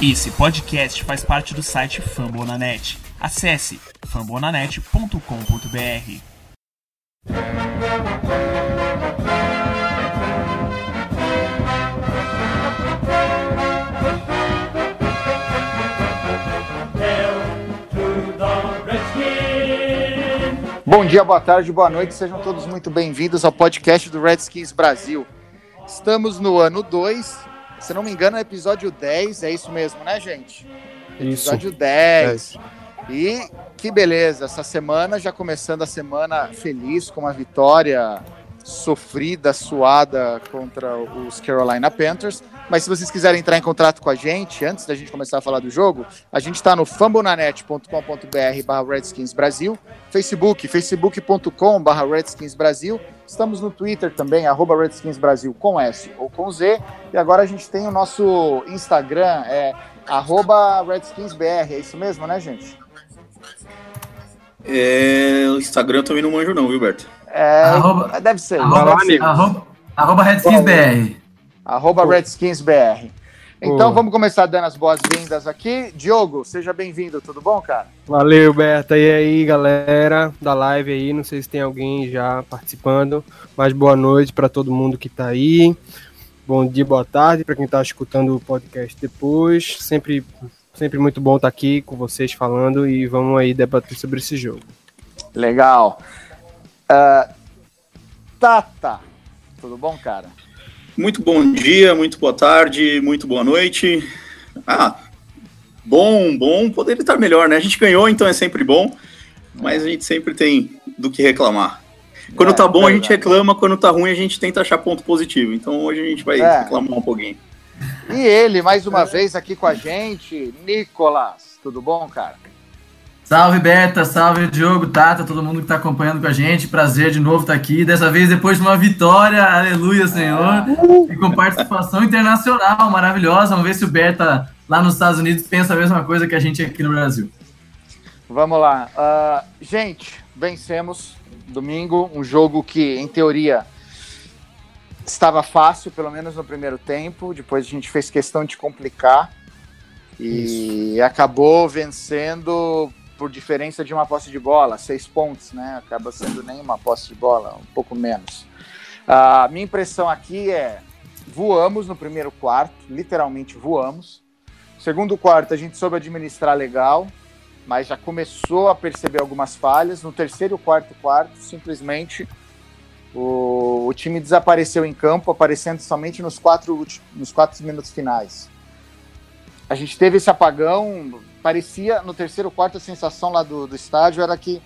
Esse podcast faz parte do site Fambonanet. Acesse fambonanet.com.br. Bom dia, boa tarde, boa noite, sejam todos muito bem-vindos ao podcast do Redskins Brasil. Estamos no ano 2, se não me engano, é episódio 10, é isso mesmo, né, gente? Isso. Episódio 10. E que beleza, essa semana, já começando a semana feliz com uma vitória sofrida, suada contra os Carolina Panthers. Mas se vocês quiserem entrar em contato com a gente, antes da gente começar a falar do jogo, a gente está no fambonanet.com.br barra Redskins Brasil, Facebook, facebook.com barra Redskins Brasil, estamos no Twitter também, arroba Redskins Brasil com S ou com Z, e agora a gente tem o nosso Instagram, é arroba RedskinsBR, é isso mesmo, né, gente? É, o Instagram eu também não manjo não, viu, Berto? É, Arroba- deve ser. Arroba, arroba, arroba RedskinsBR. Arroba RedskinsBR. Então Boa. vamos começar dando as boas-vindas aqui. Diogo, seja bem-vindo, tudo bom, cara? Valeu, Berta. E aí, galera da live aí, não sei se tem alguém já participando, mas boa noite para todo mundo que tá aí. Bom dia, boa tarde para quem tá escutando o podcast depois. Sempre sempre muito bom estar aqui com vocês falando e vamos aí debater sobre esse jogo. Legal. Ah, Tata, tudo bom, cara? Muito bom dia, muito boa tarde, muito boa noite. Ah, bom, bom, poderia estar melhor, né? A gente ganhou, então é sempre bom, mas a gente sempre tem do que reclamar. Quando É, tá bom, a gente reclama, quando tá ruim, a gente tenta achar ponto positivo. Então hoje a gente vai É. reclamar um pouquinho. E ele, mais uma vez aqui com a gente, Nicolas, tudo bom, cara? Salve Beta, salve Diogo, Tata, todo mundo que tá acompanhando com a gente. Prazer de novo estar aqui. Dessa vez depois de uma vitória, aleluia, Senhor. E com participação internacional maravilhosa. Vamos ver se o Beta lá nos Estados Unidos pensa a mesma coisa que a gente aqui no Brasil. Vamos lá. Ah, gente, vencemos domingo, um jogo que, em teoria, estava fácil, pelo menos no primeiro tempo. Depois a gente fez questão de complicar e acabou vencendo por diferença de uma posse de bola, seis pontos, né? Acaba sendo nem uma posse de bola, um pouco menos. A minha impressão aqui é voamos no primeiro quarto, literalmente voamos. Segundo quarto, a gente soube administrar legal, mas já começou a perceber algumas falhas. No terceiro quarto quarto, simplesmente o, o time desapareceu em campo, aparecendo somente nos quatro, nos quatro minutos finais. A gente teve esse apagão, parecia no terceiro quarto a sensação lá do, do estádio era que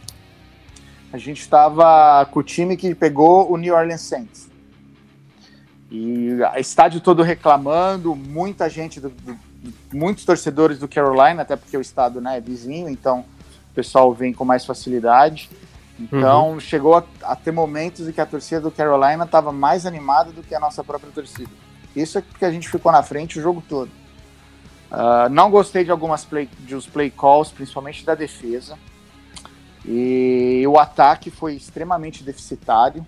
a gente estava com o time que pegou o New Orleans Saints. E o estádio todo reclamando, muita gente, do- do- muitos torcedores do Carolina, até porque o estado né, é vizinho, então o pessoal vem com mais facilidade. Então chegou a, a ter momentos em que a torcida do Carolina estava mais animada do que a nossa própria torcida. Isso é porque a gente ficou na frente o jogo todo. Ah, não gostei de algumas play, de os play calls, principalmente da defesa. E o ataque foi extremamente deficitário.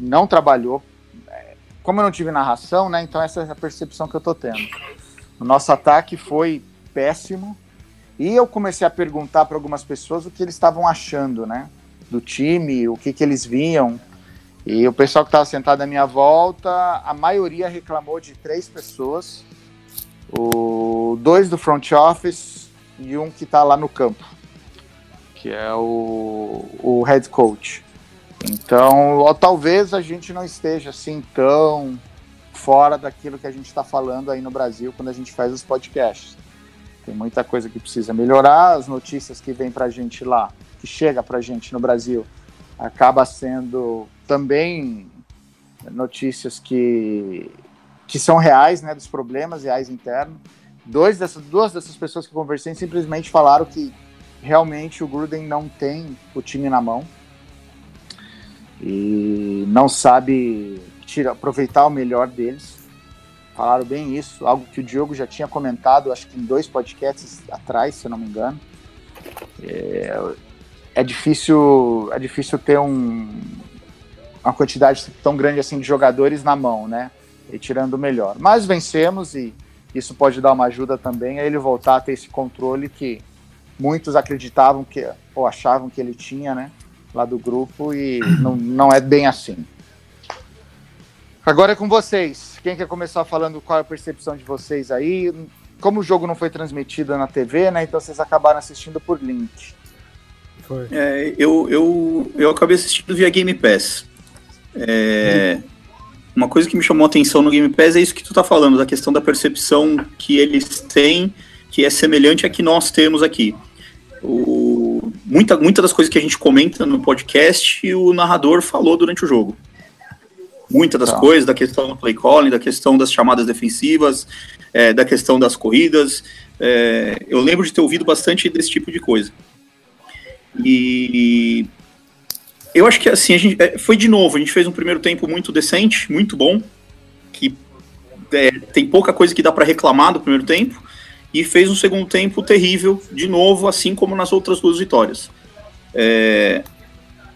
Não trabalhou. É, Como eu não tive narração, né? Então essa é a percepção que eu tô tendo. O nosso ataque foi péssimo. E eu comecei a perguntar para algumas pessoas o que eles estavam achando, né? Do time, o que, que eles viam. E o pessoal que estava sentado à minha volta, a maioria reclamou de três pessoas. O, dois do front office e um que está lá no campo, que é o, o head coach. Então, ó, talvez a gente não esteja assim tão fora daquilo que a gente está falando aí no Brasil quando a gente faz os podcasts. Tem muita coisa que precisa melhorar, as notícias que vem para a gente lá, que chega para a gente no Brasil, acaba sendo também notícias que, que são reais, né, dos problemas reais internos. Dois dessas, duas dessas pessoas que conversei simplesmente falaram que realmente o Gruden não tem o time na mão e não sabe tira, aproveitar o melhor deles. Falaram bem isso, algo que o Diogo já tinha comentado, acho que em dois podcasts atrás, se eu não me engano. É, é difícil, é difícil ter um, uma quantidade tão grande assim de jogadores na mão, né? E tirando o melhor. Mas vencemos e isso pode dar uma ajuda também a ele voltar a ter esse controle que muitos acreditavam que, ou achavam que ele tinha, né? Lá do grupo, e não, não é bem assim. Agora é com vocês. Quem quer começar falando qual é a percepção de vocês aí? Como o jogo não foi transmitido na TV, né? Então vocês acabaram assistindo por link. Foi. É, eu, eu, eu acabei assistindo via Game Pass. É, uma coisa que me chamou a atenção no Game Pass é isso que tu tá falando, da questão da percepção que eles têm, que é semelhante à que nós temos aqui. O, muita, muita das coisas que a gente comenta no podcast, o narrador falou durante o jogo. Muitas das tá. coisas, da questão do play calling, da questão das chamadas defensivas, é, da questão das corridas. É, eu lembro de ter ouvido bastante desse tipo de coisa. E eu acho que assim, a gente, é, foi de novo, a gente fez um primeiro tempo muito decente, muito bom, que é, tem pouca coisa que dá para reclamar do primeiro tempo, e fez um segundo tempo terrível, de novo, assim como nas outras duas vitórias. É,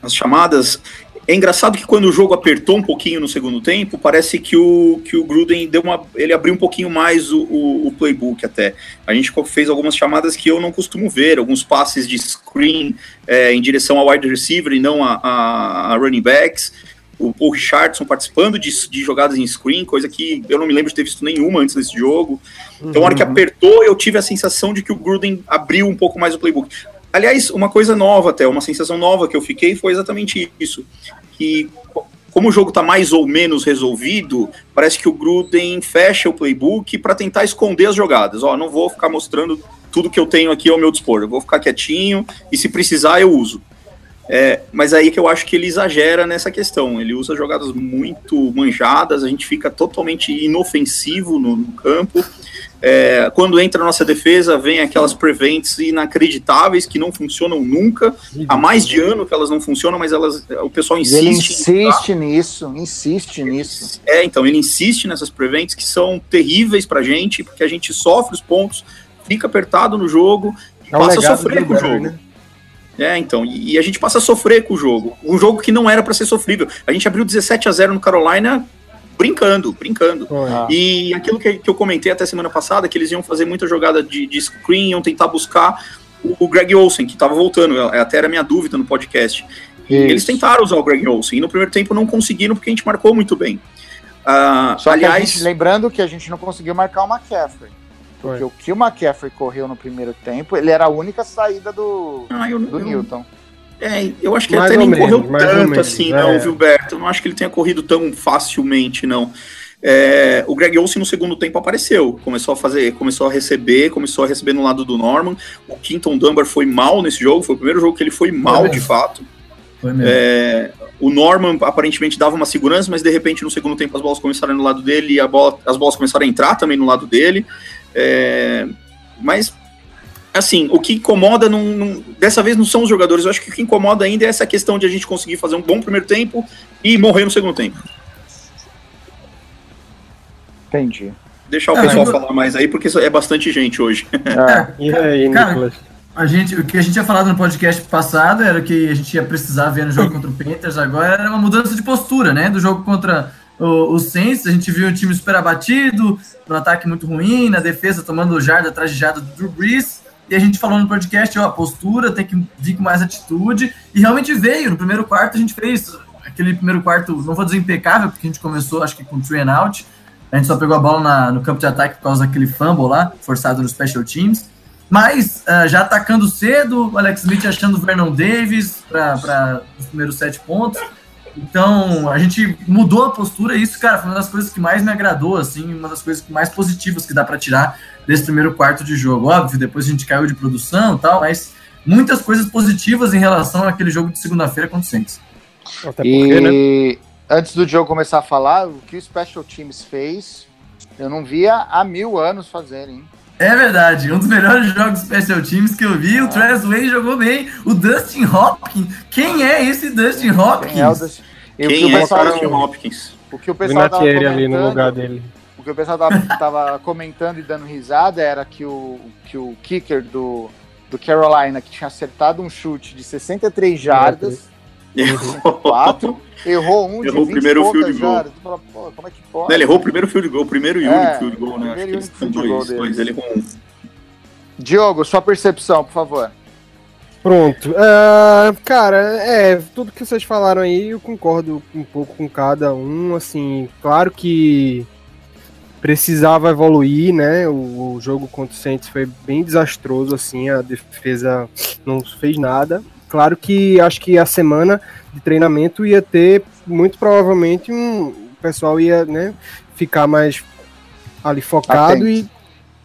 as chamadas, é engraçado que quando o jogo apertou um pouquinho no segundo tempo, parece que o, que o Gruden deu uma. Ele abriu um pouquinho mais o, o, o playbook até. A gente fez algumas chamadas que eu não costumo ver, alguns passes de screen é, em direção ao wide receiver e não a, a, a running backs. O Paul Richardson participando de, de, jogadas em screen, coisa que eu não me lembro de ter visto nenhuma antes desse jogo. Então, na hora que uhum. apertou, eu tive a sensação de que o Gruden abriu um pouco mais o playbook. Aliás, uma coisa nova até, uma sensação nova que eu fiquei foi exatamente isso. Que como o jogo está mais ou menos resolvido, parece que o Gruden fecha o playbook para tentar esconder as jogadas. Ó, não vou ficar mostrando tudo que eu tenho aqui ao meu dispor, eu vou ficar quietinho e se precisar eu uso. É, mas aí que eu acho que ele exagera nessa questão. Ele usa jogadas muito manjadas, a gente fica totalmente inofensivo no, no campo. É, quando entra a nossa defesa, vem aquelas prevents inacreditáveis que não funcionam nunca. Há mais de ano que elas não funcionam, mas elas, o pessoal insiste. Ele insiste nisso, insiste nisso. É, então, ele insiste nessas prevents que são terríveis pra gente, porque a gente sofre os pontos, fica apertado no jogo e é passa a sofrer com o jogo. Né? É, então, e a gente passa a sofrer com o jogo. Um jogo que não era para ser sofrível. A gente abriu 17 a 0 no Carolina brincando, brincando. Ah. E aquilo que, que, eu comentei até semana passada, que eles iam fazer muita jogada de, de screen, iam tentar buscar o, o Greg Olsen, que estava voltando, até era minha dúvida no podcast. eles tentaram usar o Greg Olsen, e no primeiro tempo não conseguiram porque a gente marcou muito bem. Só aliás, gente, lembrando que a gente não conseguiu marcar o McCaffrey. Porque Foi. o que o McCaffrey correu no primeiro tempo, ele era a única saída do, ah, eu, do eu, Newton. É, eu acho que ele até nem menos, correu tanto assim, é. não, viu, Berto? Eu não acho que ele tenha corrido tão facilmente, não. É, o Greg Olsen no segundo tempo apareceu, começou a fazer, começou a receber, começou a receber no lado do Norman. O Quinton Dunbar foi mal nesse jogo, foi o primeiro jogo que ele foi mal foi de fato. Foi mesmo. É, o Norman aparentemente dava uma segurança, mas de repente no segundo tempo as bolas começaram no lado dele e bola, as bolas começaram a entrar também no lado dele. É, mas assim, o que incomoda não, não, dessa vez não são os jogadores, eu acho que o que incomoda ainda é essa questão de a gente conseguir fazer um bom primeiro tempo e morrer no segundo tempo. Entendi. Deixar o é, pessoal falar mais aí, porque é bastante gente hoje. É. e aí, Cara, a gente, o que a gente tinha falado no podcast passado era que a gente ia precisar ver no jogo contra o Panthers agora era uma mudança de postura, né? Do jogo contra o, o Saints, a gente viu um time super abatido, no ataque muito ruim, na defesa tomando jarda atrás de jarda do Drew Brees. E a gente falou no podcast, ó, postura tem que vir com mais atitude. E realmente veio. No primeiro quarto a gente fez aquele primeiro quarto, não vou dizer impecável, porque a gente começou, acho que com three and out. A gente só pegou a bola na, no campo de ataque por causa daquele fumble lá, forçado no special teams. Mas uh, já atacando cedo, o Alex Smith achando o Vernon Davis para os primeiros sete pontos. Então, a gente mudou a postura e isso, cara, foi uma das coisas que mais me agradou, assim, uma das coisas mais positivas que dá para tirar desse primeiro quarto de jogo. Óbvio, depois a gente caiu de produção e tal, mas muitas coisas positivas em relação àquele jogo de segunda-feira contra o Saints. Até porque, e né? antes do jogo começar a falar, o que o Special Teams fez, eu não via há mil anos fazerem. É verdade, um dos melhores jogos Special Teams que eu vi, ah. o Travis Way jogou bem, o Dustin Hopkins, quem é esse Dustin Hopkins? Quem é, o Dustin, quem é Dustin Hopkins? O que o pessoal tava ali no lugar dele. O que o pessoal tava, tava comentando e dando risada era que o, que o kicker do, do Carolina, que tinha acertado um chute de 63 jardas, Errou. quatro, errou um Errou o de 20 primeiro goal. jardas. Tu fala, pô, como é que pode? Não, ele errou o primeiro field goal, o primeiro e único É, field goal, né? o Acho que eles goal dois, dois, ele errou um. Diogo, sua percepção, por favor. Pronto. Ah, cara, é, tudo que vocês falaram aí, eu concordo um pouco com cada um. Assim, claro que precisava evoluir, né? O, o jogo contra o Saints foi bem desastroso, assim, a defesa não fez nada. Claro que acho que a semana de treinamento ia ter, muito provavelmente, um, o pessoal ia, né, ficar mais ali focado Atento. e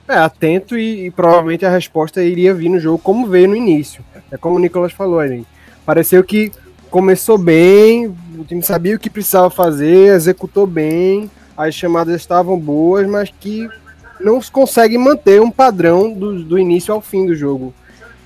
é, atento e, e provavelmente a resposta iria vir no jogo como veio no início. É como o Nicolas falou ali. Pareceu que começou bem, o time sabia o que precisava fazer, executou bem, as chamadas estavam boas, mas que não se consegue manter um padrão do, do início ao fim do jogo.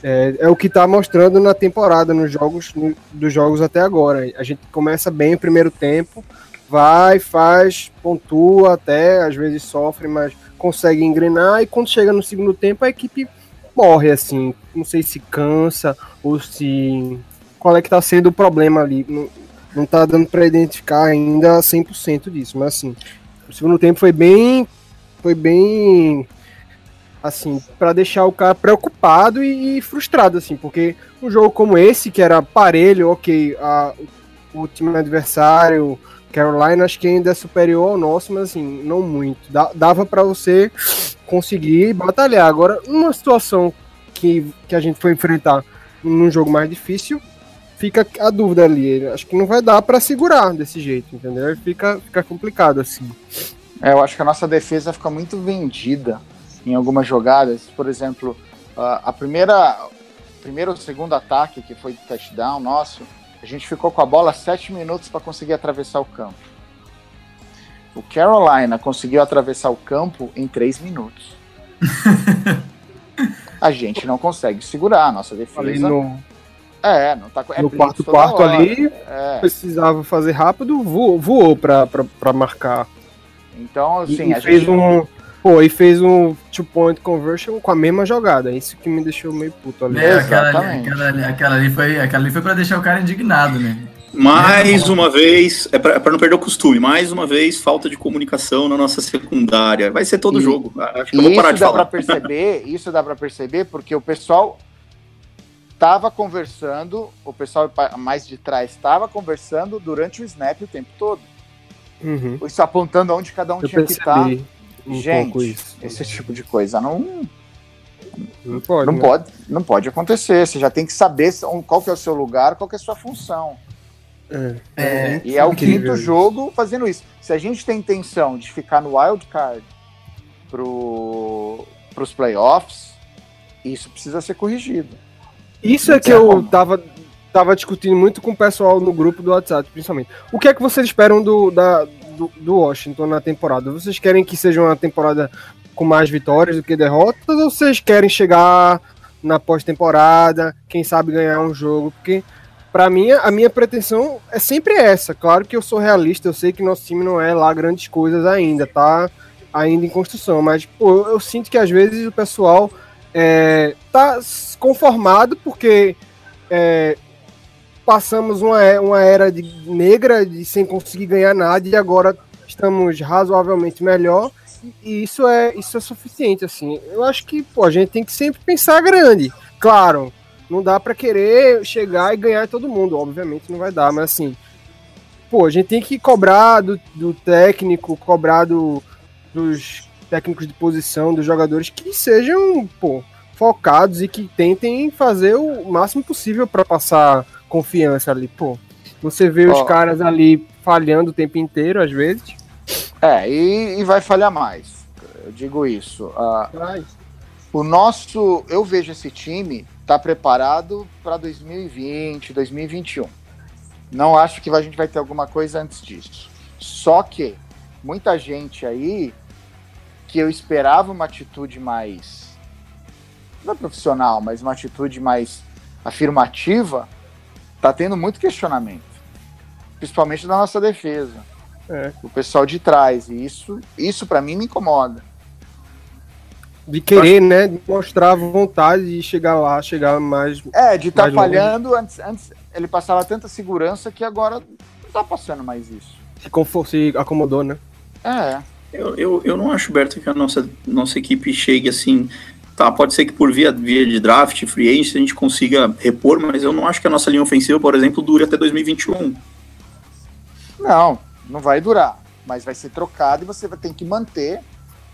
É, é o que está mostrando na temporada, nos jogos, no- dos jogos até agora. A gente começa bem o primeiro tempo, vai, faz, pontua até, às vezes sofre, mas consegue engrenar, e quando chega no segundo tempo a equipe morre, assim. Não sei se cansa ou se. Qual é que tá sendo o problema ali. Não, não tá dando para identificar ainda 100% disso, mas assim. O segundo tempo foi bem. Foi bem. Assim, para deixar o cara preocupado e, e frustrado, assim, porque um jogo como esse, que era parelho, ok, a, o time adversário, Carolina, acho que ainda é superior ao nosso, mas assim, não muito. Dá- dava para você conseguir batalhar. Agora, numa situação que, que a gente foi enfrentar num jogo mais difícil, fica a dúvida ali. Acho que não vai dar para segurar desse jeito, entendeu? Fica, fica complicado assim. É, eu acho que a nossa defesa fica muito vendida em algumas jogadas. Por exemplo, a primeira, primeiro ou segundo ataque, que foi de touchdown nosso, a gente ficou com a bola sete minutos para conseguir atravessar o campo. O Carolina conseguiu atravessar o campo em três minutos. a gente não consegue segurar a nossa defesa. no, É, não tá com- é no quarto quarto hora. ali, É. precisava fazer rápido, voou, voou pra marcar. Então, assim, e a fez gente. um. Pô, e fez um two-point conversion com a mesma jogada. Isso que me deixou meio puto ali. É, aquela, ali, Exatamente. aquela, ali, aquela, ali foi, aquela ali foi pra deixar o cara indignado, né? Mais uma vez, é pra, é pra não perder o costume, mais uma vez, falta de comunicação na nossa secundária. Vai ser todo E- jogo. Acho que eu vou isso parar de dá pra falar. perceber, isso dá para perceber porque o pessoal tava conversando, o pessoal mais de trás estava conversando durante o snap o tempo todo. Uhum. Isso apontando onde cada um Eu tinha que estar. Um pouco Gente, isso. esse tipo de coisa não, Não pode. não né? pode, não pode acontecer. Você já tem que saber qual que é o seu lugar, qual que é a sua função. É. É, E é o quinto isso. jogo fazendo isso. Se a gente tem intenção de ficar no wild card pro, pros playoffs, isso precisa ser corrigido. Isso é Não que tem eu como. tava, tava discutindo muito com o pessoal no grupo do WhatsApp, principalmente. O que é que vocês esperam do, da, do, do Washington na temporada? Vocês querem que seja uma temporada com mais vitórias do que derrotas? Ou vocês querem chegar na pós-temporada, quem sabe ganhar um jogo? Porque, pra mim, a minha pretensão é sempre essa. Claro que eu sou realista, eu sei que nosso time não é lá grandes coisas ainda, tá ainda em construção, mas pô, eu sinto que às vezes o pessoal é, tá conformado porque é, passamos uma, é- uma era de negra de sem conseguir ganhar nada e agora estamos razoavelmente melhor e isso é isso é suficiente assim. Eu acho que pô, a gente tem que sempre pensar grande. Claro não dá para querer chegar e ganhar todo mundo obviamente não vai dar mas assim pô a gente tem que cobrar do, do técnico cobrar do, dos técnicos de posição dos jogadores que sejam pô, focados e que tentem fazer o máximo possível para passar confiança ali, pô. Você vê os caras ali falhando o tempo inteiro, às vezes. É, e, e vai falhar mais. Eu digo isso. Ah, o nosso, eu vejo esse time tá preparado para 2020, 2021. Não acho que a gente vai ter alguma coisa antes disso. Só que muita gente aí que eu esperava uma atitude mais não é profissional, mas uma atitude mais afirmativa, tá tendo muito questionamento, principalmente da nossa defesa É. o pessoal de trás. E isso, isso para mim me incomoda. De querer, né? De mostrar vontade de chegar lá, chegar mais. É, de estar longe. falhando. Antes, antes ele passava tanta segurança que agora não tá passando mais isso. Se, confo- se acomodou, né? É. Eu, eu, eu não acho, Berto, que a nossa, nossa equipe chegue assim. Tá, pode ser que por via, via de draft, free agent, a gente consiga repor, mas eu não acho que a nossa linha ofensiva, por exemplo, dure até 2021. Não, não vai durar. Mas vai ser trocado e você vai ter que manter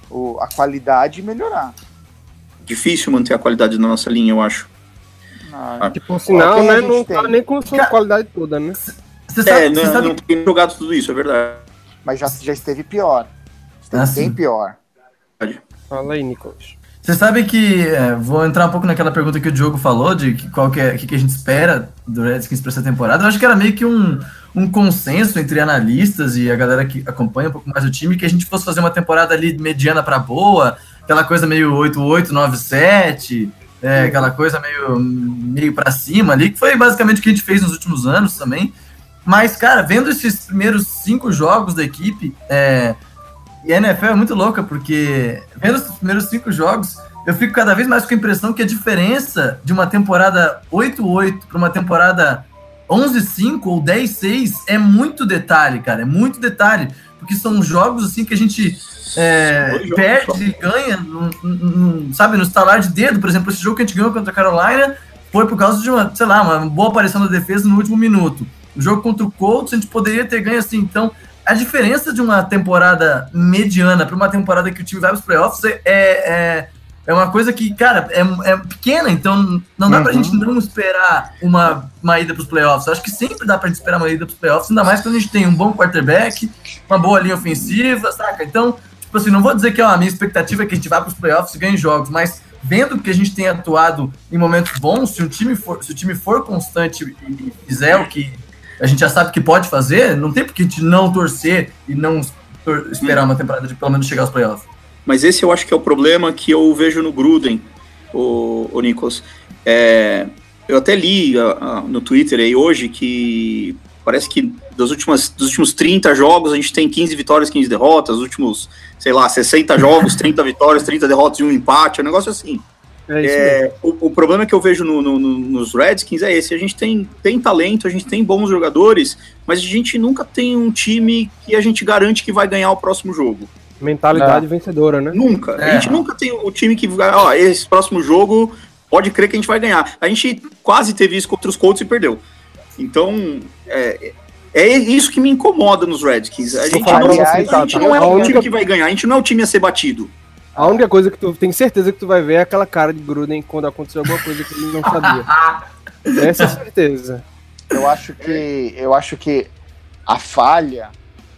o- a qualidade e melhorar. Difícil manter a qualidade da nossa linha, eu acho. Ah, Que por sinal, quem a né? Não tem? tá nem com sua Cara- qualidade toda, né? Você sabe, é, não, sabe não tem jogado tudo isso, é verdade. mas já, já esteve pior. Esteve Ah, bem sim. pior. Fala aí, Nicolas. Você sabe que, é, vou entrar um pouco naquela pergunta que o Diogo falou, de que, qual que é, que, que a gente espera do Redskins para essa temporada. Eu acho que era meio que um, um consenso entre analistas e a galera que acompanha um pouco mais o time, que a gente fosse fazer uma temporada ali mediana para boa, aquela coisa meio 8-8, 9-7, é, aquela coisa meio, meio para cima ali, que foi basicamente o que a gente fez nos últimos anos também. Mas, cara, vendo esses primeiros cinco jogos da equipe, é, e a NFL é muito louca, porque vendo os primeiros cinco jogos, eu fico cada vez mais com a impressão que a diferença de uma temporada 8-8 para uma temporada 11-5 ou 10-6 é muito detalhe, cara. É muito detalhe. Porque são jogos assim que a gente é, perde e ganha, num- num- sabe, no estalar de dedo. Por exemplo, esse jogo que a gente ganhou contra a Carolina foi por causa de uma, sei lá, uma boa aparição da defesa no último minuto. O jogo contra o Colts a gente poderia ter ganho assim. Então, a diferença de uma temporada mediana para uma temporada que o time vai para os playoffs é, é, é uma coisa que, cara, é, é pequena. Então, não dá Uhum. gente não esperar uma, uma ida para os playoffs. Eu acho que sempre dá pra gente esperar uma ida para os playoffs, ainda mais quando a gente tem um bom quarterback, uma boa linha ofensiva, saca? Então, tipo assim, não vou dizer que ó, a minha expectativa é que a gente vá para os playoffs e ganhe jogos, mas vendo que a gente tem atuado em momentos bons, se o time for, se o time for constante e fizer o que a gente já sabe que pode fazer, não tem por que a não torcer e não tor- esperar uma temporada de pelo menos chegar aos playoffs. Mas esse eu acho que é o problema que eu vejo no Gruden, o, o Nicholas. É, eu até li ah, ah, no Twitter aí hoje que parece que das últimas, dos últimos 30 jogos a gente tem 15 vitórias, 15 derrotas, os últimos, sei lá, 60 jogos, 30 vitórias, 30 derrotas e um empate, é um negócio assim. É. É, o, o problema que eu vejo no- no- no- nos Redskins é esse: a gente tem, tem talento, a gente tem bons jogadores, mas a gente nunca tem um time que a gente garante que vai ganhar o próximo jogo. Mentalidade vencedora, né? Nunca. É. A gente nunca tem o time que vai, ó, esse próximo jogo pode crer que a gente vai ganhar. A gente quase teve isso contra os Colts e perdeu. Então, é, é isso que me incomoda nos Redskins. A gente, não, pra a você, gente Tata, não é a o time que vai ganhar, a gente não é o time a ser batido. A única coisa que tu tem certeza que tu vai ver é aquela cara de Gruden quando acontecer alguma coisa que ele não sabia. Essa é a certeza. Eu acho que eu acho que a falha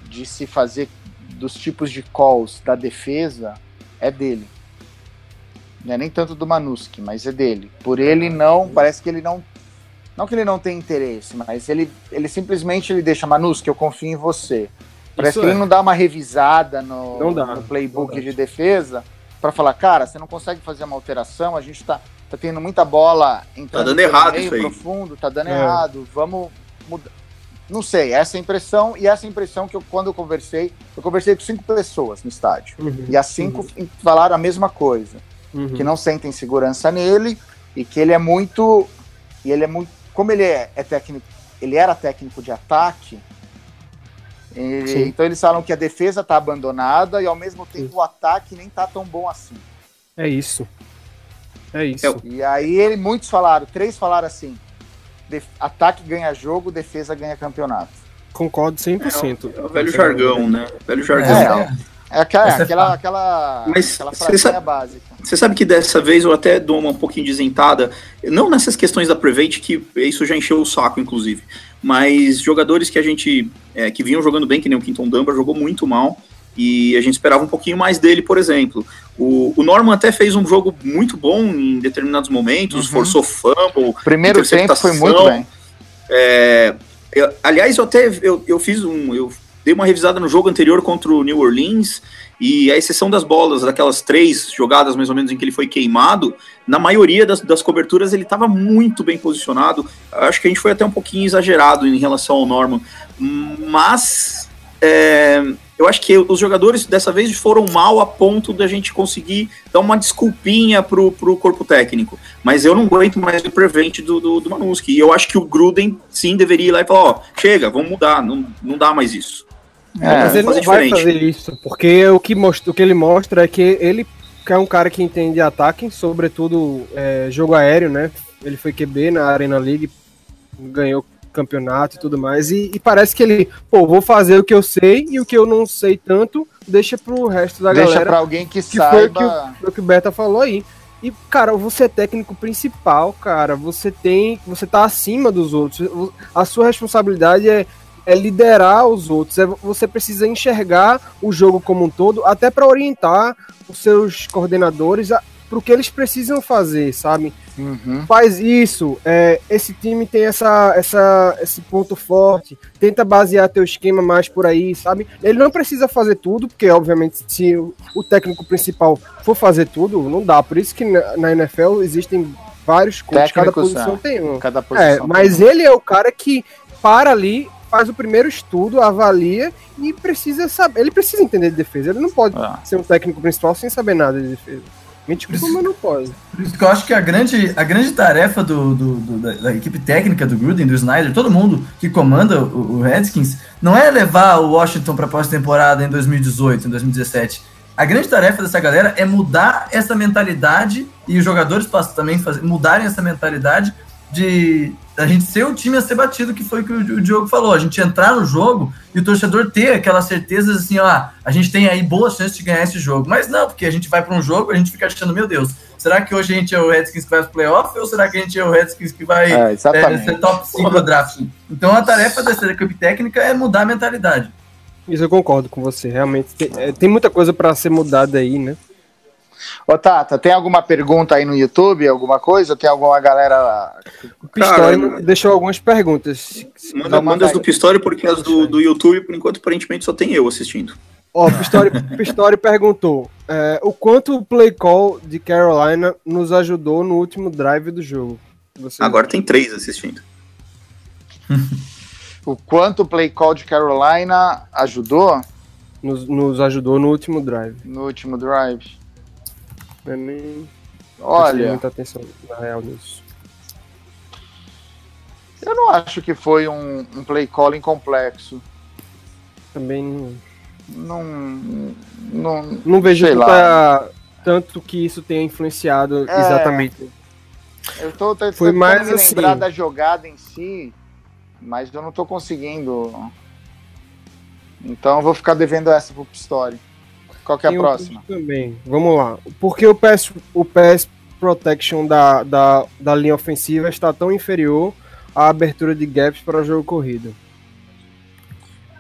de se fazer dos tipos de calls da defesa é dele. Não é nem tanto do Manuski, mas é dele. Por ele não, parece que ele não não que ele não tem interesse, mas ele ele simplesmente ele deixa Manuski, eu confio em você. Parece Isso que é. ele não dá uma revisada no, Não dá, no playbook de defesa para falar, cara, você não consegue fazer uma alteração, a gente tá, tá tendo muita bola entrando dando pelo errado meio isso aí. profundo, tá dando É. errado, vamos mudar. Não sei, essa é a impressão, e essa é a impressão que eu, quando eu conversei, eu conversei com cinco pessoas no estádio, Uhum, e as cinco falaram a mesma coisa, uhum. que não sentem segurança nele, e que ele é muito, e ele é muito, como ele é, é técnico, ele era técnico de ataque, e- Sim. então eles falam que a defesa tá abandonada, e ao mesmo tempo o ataque nem tá tão bom assim. É isso. É isso. É o- E aí ele, muitos falaram, três falaram assim: def- ataque ganha jogo, defesa ganha campeonato. Concordo 100%. É o velho jargão, né? Velho jargão. É, É aquela, é aquela, fácil. aquela, Mas aquela você frasinha sabe- básica. Você sabe que dessa vez eu até dou uma um pouquinho de isentada, não nessas questões da Prevent, que isso já encheu o saco, inclusive, mas jogadores que a gente, é, que vinham jogando bem, que nem o Quinton Dunbar, jogou muito mal, e a gente esperava um pouquinho mais dele, por exemplo. O, o Norman até fez um jogo muito bom em determinados momentos, Uhum. forçou fumble, Primeiro tempo foi muito bem. É, eu- aliás, eu até eu, eu fiz um. Eu dei uma revisada no jogo anterior contra o New Orleans. E a exceção das bolas, daquelas três jogadas mais ou menos em que ele foi queimado, na maioria das, das coberturas ele estava muito bem posicionado. Acho que a gente foi até um pouquinho exagerado em relação ao Norman. Mas é, eu acho que os jogadores dessa vez foram mal a ponto da gente conseguir dar uma desculpinha pro, pro corpo técnico. Mas eu não aguento mais o prevent do, do, do Manuski. E eu acho que o Gruden sim deveria ir lá e falar: ó, chega, vamos mudar, não, não dá mais isso. É, mas ele não vai fazer isso, porque o que, mostra, o que ele mostra é que ele é um cara que entende ataque, sobretudo é, jogo aéreo, né? Ele foi QB na Arena League, ganhou campeonato e tudo mais, e, e, parece que ele, pô, vou fazer o que eu sei e o que eu não sei tanto, deixa pro resto da deixa galera. Deixa pra alguém que, que saiba. Foi o que, o, que o Beta falou aí. E, cara, você é técnico principal, cara, você tem, você tá acima dos outros, a sua responsabilidade é é liderar os outros, é, você precisa enxergar o jogo como um todo, até para orientar os seus coordenadores para o que eles precisam fazer, sabe? Uhum. Faz isso, é, esse time tem essa, essa, esse ponto forte, tenta basear teu esquema mais por aí, sabe? Ele não precisa fazer tudo, porque obviamente se o, técnico principal for fazer tudo, não dá. Por isso que na, na NFL existem vários coaches, cada posição tem um. Cada posição é, mas um. ele é o cara que para ali faz o primeiro estudo, avalia e precisa saber. Ele precisa entender de defesa. Ele não pode Ah. ser um técnico principal sem saber nada de defesa. Me desculpa, mas não pode. Por isso que eu acho que a grande, a grande tarefa do, do- do- da, da equipe técnica do Gruden, do Snyder, todo mundo que comanda o, o Redskins, não é levar o Washington para a pós-temporada em 2018, em 2017. A grande tarefa dessa galera é mudar essa mentalidade e os jogadores passam também fazer, mudarem essa mentalidade de a gente ser o time a ser batido, que foi o que o, Diogo falou. A gente entrar no jogo e o torcedor ter aquela certeza assim, ó, a gente tem aí boas chances de ganhar esse jogo. Mas não, porque a gente vai para um jogo a gente fica achando, meu Deus, será que hoje a gente é o Redskins que vai pro playoff ou será que a gente é o Redskins que vai É, é, ser top 5 no draft? Então a tarefa dessa equipe técnica é mudar a mentalidade. Isso eu concordo com você. Realmente tem, é, tem muita coisa para ser mudada aí, né? Ô, Tata, tem alguma pergunta aí no YouTube? Alguma coisa? Tem alguma galera. O Pistori Cara, deixou algumas perguntas. Manda, manda as do Pistori, porque as do, do YouTube, por enquanto, aparentemente só tem eu assistindo. Ó, Pistori, Pistori perguntou é, o quanto o play call de Carolina nos ajudou no último drive do jogo. Você... Agora tem três assistindo. O quanto o play call de Carolina ajudou Nos, nos ajudou no último drive. no último drive? Eu nem Olha, muita atenção na real nisso. eu não acho que foi um, um play call incomplexo. Também não, Não. Não, não vejo Sei tanta- tanto que isso tenha influenciado É. exatamente. eu tô tentando Foi mais me assim. lembrar da jogada em si, mas eu não tô conseguindo. Então eu vou ficar devendo essa pro Pistori. Qual que é a Tem próxima? Também. Vamos lá. Por que o pass, o pass protection da, da, da linha ofensiva está tão inferior à abertura de gaps para o jogo corrido?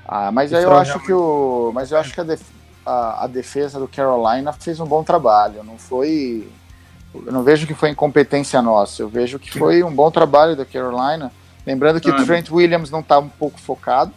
Ah, mas aí eu é acho que o. Mas eu acho que a, def- a- a defesa do Carolina fez um bom trabalho. Não foi. Eu não vejo que foi incompetência nossa. Eu vejo que foi um bom trabalho da Carolina. Lembrando que o Trent Williams não está um pouco focado.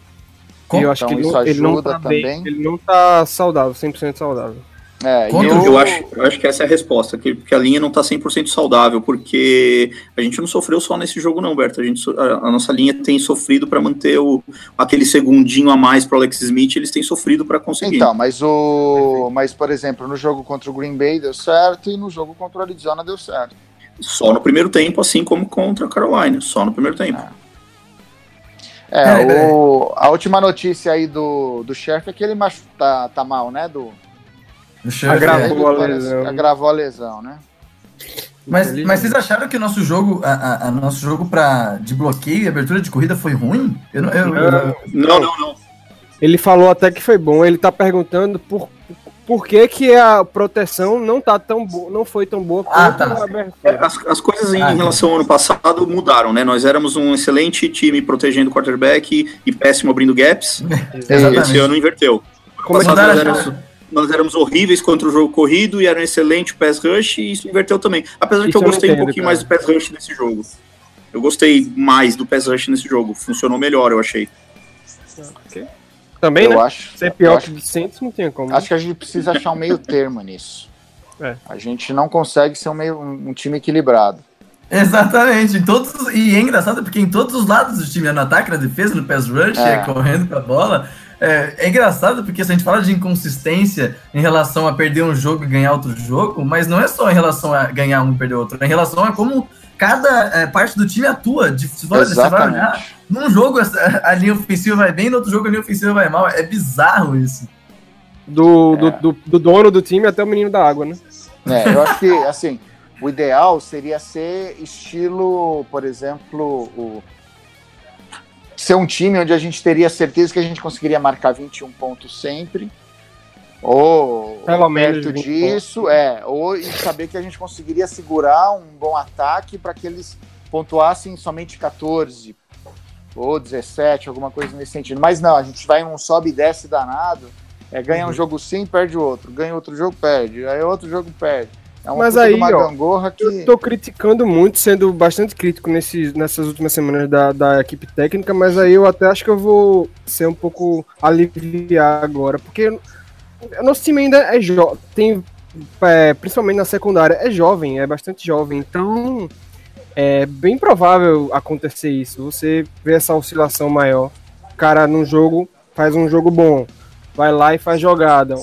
E eu acho Então que ele isso não, ele não ajuda tá bem- também. ele não tá saudável, 100% saudável. É, e Quando o- Eu, acho, eu acho que essa é a resposta, que, que a linha não tá 100% saudável, porque a gente não sofreu só nesse jogo não, Berto. A, gente, a, a nossa linha tem sofrido para manter o, aquele segundinho a mais pro Alex Smith, eles têm sofrido para conseguir. Então, mas o. Mas, por exemplo, no jogo contra o Green Bay deu certo e no jogo contra o Arizona deu certo. Só no primeiro tempo, assim como contra a Carolina, só no primeiro tempo. É, Peraí, peraí. o, a última notícia aí do, do chefe é que ele machu, tá, tá mal, né? Do, O Scherf, Agravou. é. a lesão. Agravou a lesão, né? Mas, mas vocês acharam que o nosso jogo, a, a- a nosso jogo pra, de bloqueio e abertura de corrida foi ruim? Eu, não- eu, eu- Não, não, não. Ele falou até que foi bom. Ele tá perguntando por, por que, que a proteção não tá tão boa, não foi tão boa Ah, quanto tá. a abertura. As, as coisas em Ah, relação ao ano passado mudaram, né? Nós éramos um excelente time protegendo o quarterback e péssimo abrindo gaps. Exatamente. Esse ano inverteu. Como é Passado, mudaram nós, éramos, nós éramos horríveis contra o jogo corrido e era um excelente pass rush e isso inverteu também. Apesar de que eu gostei um entendo, pouquinho cara. mais do pass rush nesse jogo. Eu gostei mais do pass rush nesse jogo. Funcionou melhor, eu achei. Também, eu né? acho. Ser eu pior acho, que de Saints não tem como. acho que a gente precisa achar um meio termo nisso. É. A gente não consegue ser um, meio, um, um time equilibrado. Exatamente. Em todos, os- e é engraçado porque em todos os lados do time, é no ataque, na defesa, no pass rush, É. é correndo com a bola, é, é, engraçado porque se a gente fala de inconsistência em relação a perder um jogo e ganhar outro jogo, mas não é só em relação a ganhar um e perder outro, é em relação a como cada é, parte do time atua. De, se você vai olhar, num jogo a, linha ofensiva vai bem, no outro jogo a linha ofensiva vai mal. É bizarro isso. Do, é. do, do, do, dono do time até o menino da água, né? É, eu acho que, assim, o ideal seria ser estilo, por exemplo, o ser um time onde a gente teria certeza que a gente conseguiria marcar 21 pontos sempre, ou Pelo perto disso, pontos. é, ou saber que a gente conseguiria segurar um bom ataque para que eles pontuassem somente 14 ou 17, alguma coisa nesse sentido. Mas não, a gente vai um sobe e desce danado, é, ganha uhum. um jogo sim, perde outro, ganha outro jogo, perde, aí outro jogo perde. É Mas aí, ó, que... eu tô criticando muito, sendo bastante crítico nesses, nessas últimas semanas da, da equipe técnica, mas aí eu até acho que eu vou ser um pouco aliviar agora, porque nosso time ainda é jovem, tem, é, principalmente na secundária, é jovem, é bastante jovem, então é bem provável acontecer isso, você vê essa oscilação maior, o cara num jogo faz um jogo bom, vai lá e faz jogada,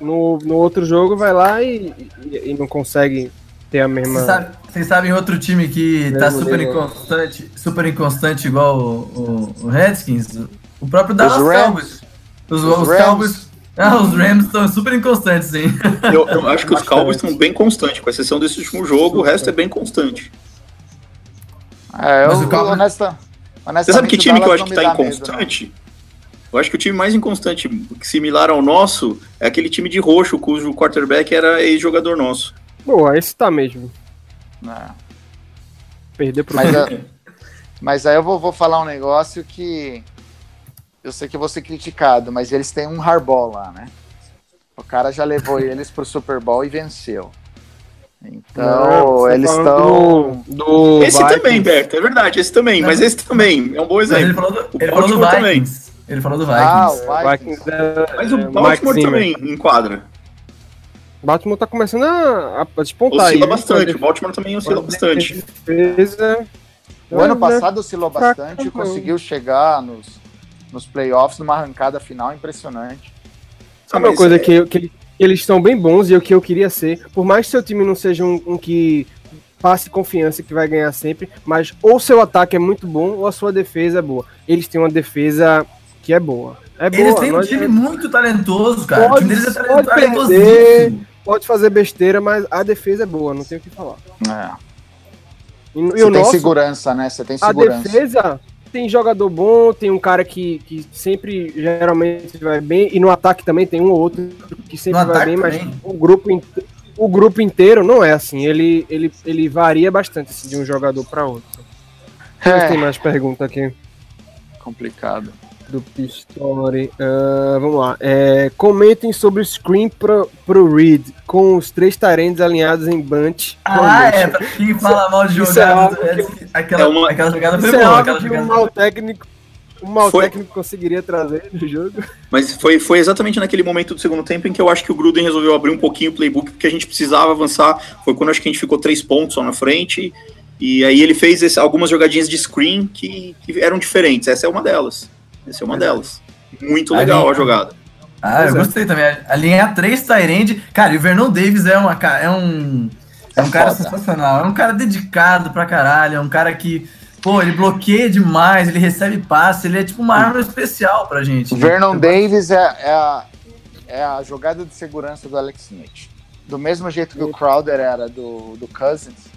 no, no outro jogo vai lá e, e, e não consegue ter a mesma. Vocês sabem outro time que tá super inconstante, super inconstante igual o, o, o Redskins? O próprio Dallas Cowboys. Os, os, os Cowboys. Ah, os Rams estão super inconstantes, sim. Eu, eu acho que os Cowboys estão bem constantes, com exceção desse último jogo, o resto é bem constante. É, eu, Mas o Cowboys... honesta, Você sabe que time que eu acho que tá inconstante? Medo, eu acho que o time mais inconstante, similar ao nosso, é aquele time de roxo, cujo quarterback era ex-jogador nosso. Boa, esse tá mesmo. É. Perder pro mas, a, mas aí eu vou, vou falar um negócio que eu sei que eu vou ser criticado, mas eles têm um hardball lá, né? O cara já levou eles pro Super Bowl e venceu. Então, não, eles estão. Do, do esse Vikings. também, Berto, é verdade, esse também, mas esse também é um bom exemplo. Ele falou do, ele falou do Vikings. também. Ele falou do Vikings. Ah, o Vikings. é, Mas o é, Baltimore também enquadra. O Baltimore tá começando a, a despontar. Oscila aí, bastante, o Baltimore também oscila bastante. Defesa, o ano passado oscilou bastante e conseguiu chegar nos, nos playoffs numa arrancada final impressionante. Sabe uma coisa é... que, que eles estão bem bons e o que eu queria ser, por mais que seu time não seja um, um que passe confiança que vai ganhar sempre, mas ou seu ataque é muito bom ou a sua defesa é boa. Eles têm uma defesa que é boa. É Eles boa, têm um time é... muito talentoso, cara. Pode, o time deles é pode perder, pode fazer besteira, mas a defesa é boa, não tem o que falar. É. E, Você e tem nosso, segurança, né? Você tem segurança. A defesa tem jogador bom, tem um cara que, que sempre geralmente vai bem, e no ataque também tem um ou outro que sempre no vai bem, mas o grupo, o grupo inteiro não é assim. Ele, ele, ele varia bastante assim, de um jogador para outro. É. Tem mais pergunta aqui. Complicado do Pistori. Uh, vamos lá. É, comentem sobre o screen pro, pro Reed, com os três tarendes alinhados em bunch. Ah, é, pra quem fala mal de jogada. É aquela, é uma, aquela jogada foi boa. É aquela jogada um mal técnico. Um mal foi... técnico conseguiria trazer no jogo. Mas foi, foi exatamente naquele momento do segundo tempo em que eu acho que o Gruden resolveu abrir um pouquinho o playbook, porque a gente precisava avançar. Foi quando acho que a gente ficou três pontos só na frente. E aí ele fez esse, algumas jogadinhas de screen que, que eram diferentes. Essa é uma delas. Essa é uma delas. Muito legal a, linha... a jogada. Ah, eu é. gostei também. A linha 3 Tyrande. Cara, e o Vernon Davis é, uma, é um. É um cara sensacional. É um cara dedicado pra caralho. É um cara que. Pô, ele bloqueia demais, ele recebe passe, ele é tipo uma arma especial pra gente. Vernon Davis é, é, a, é a jogada de segurança do Alex Smith. Do mesmo jeito que o Crowder era do, do Cousins,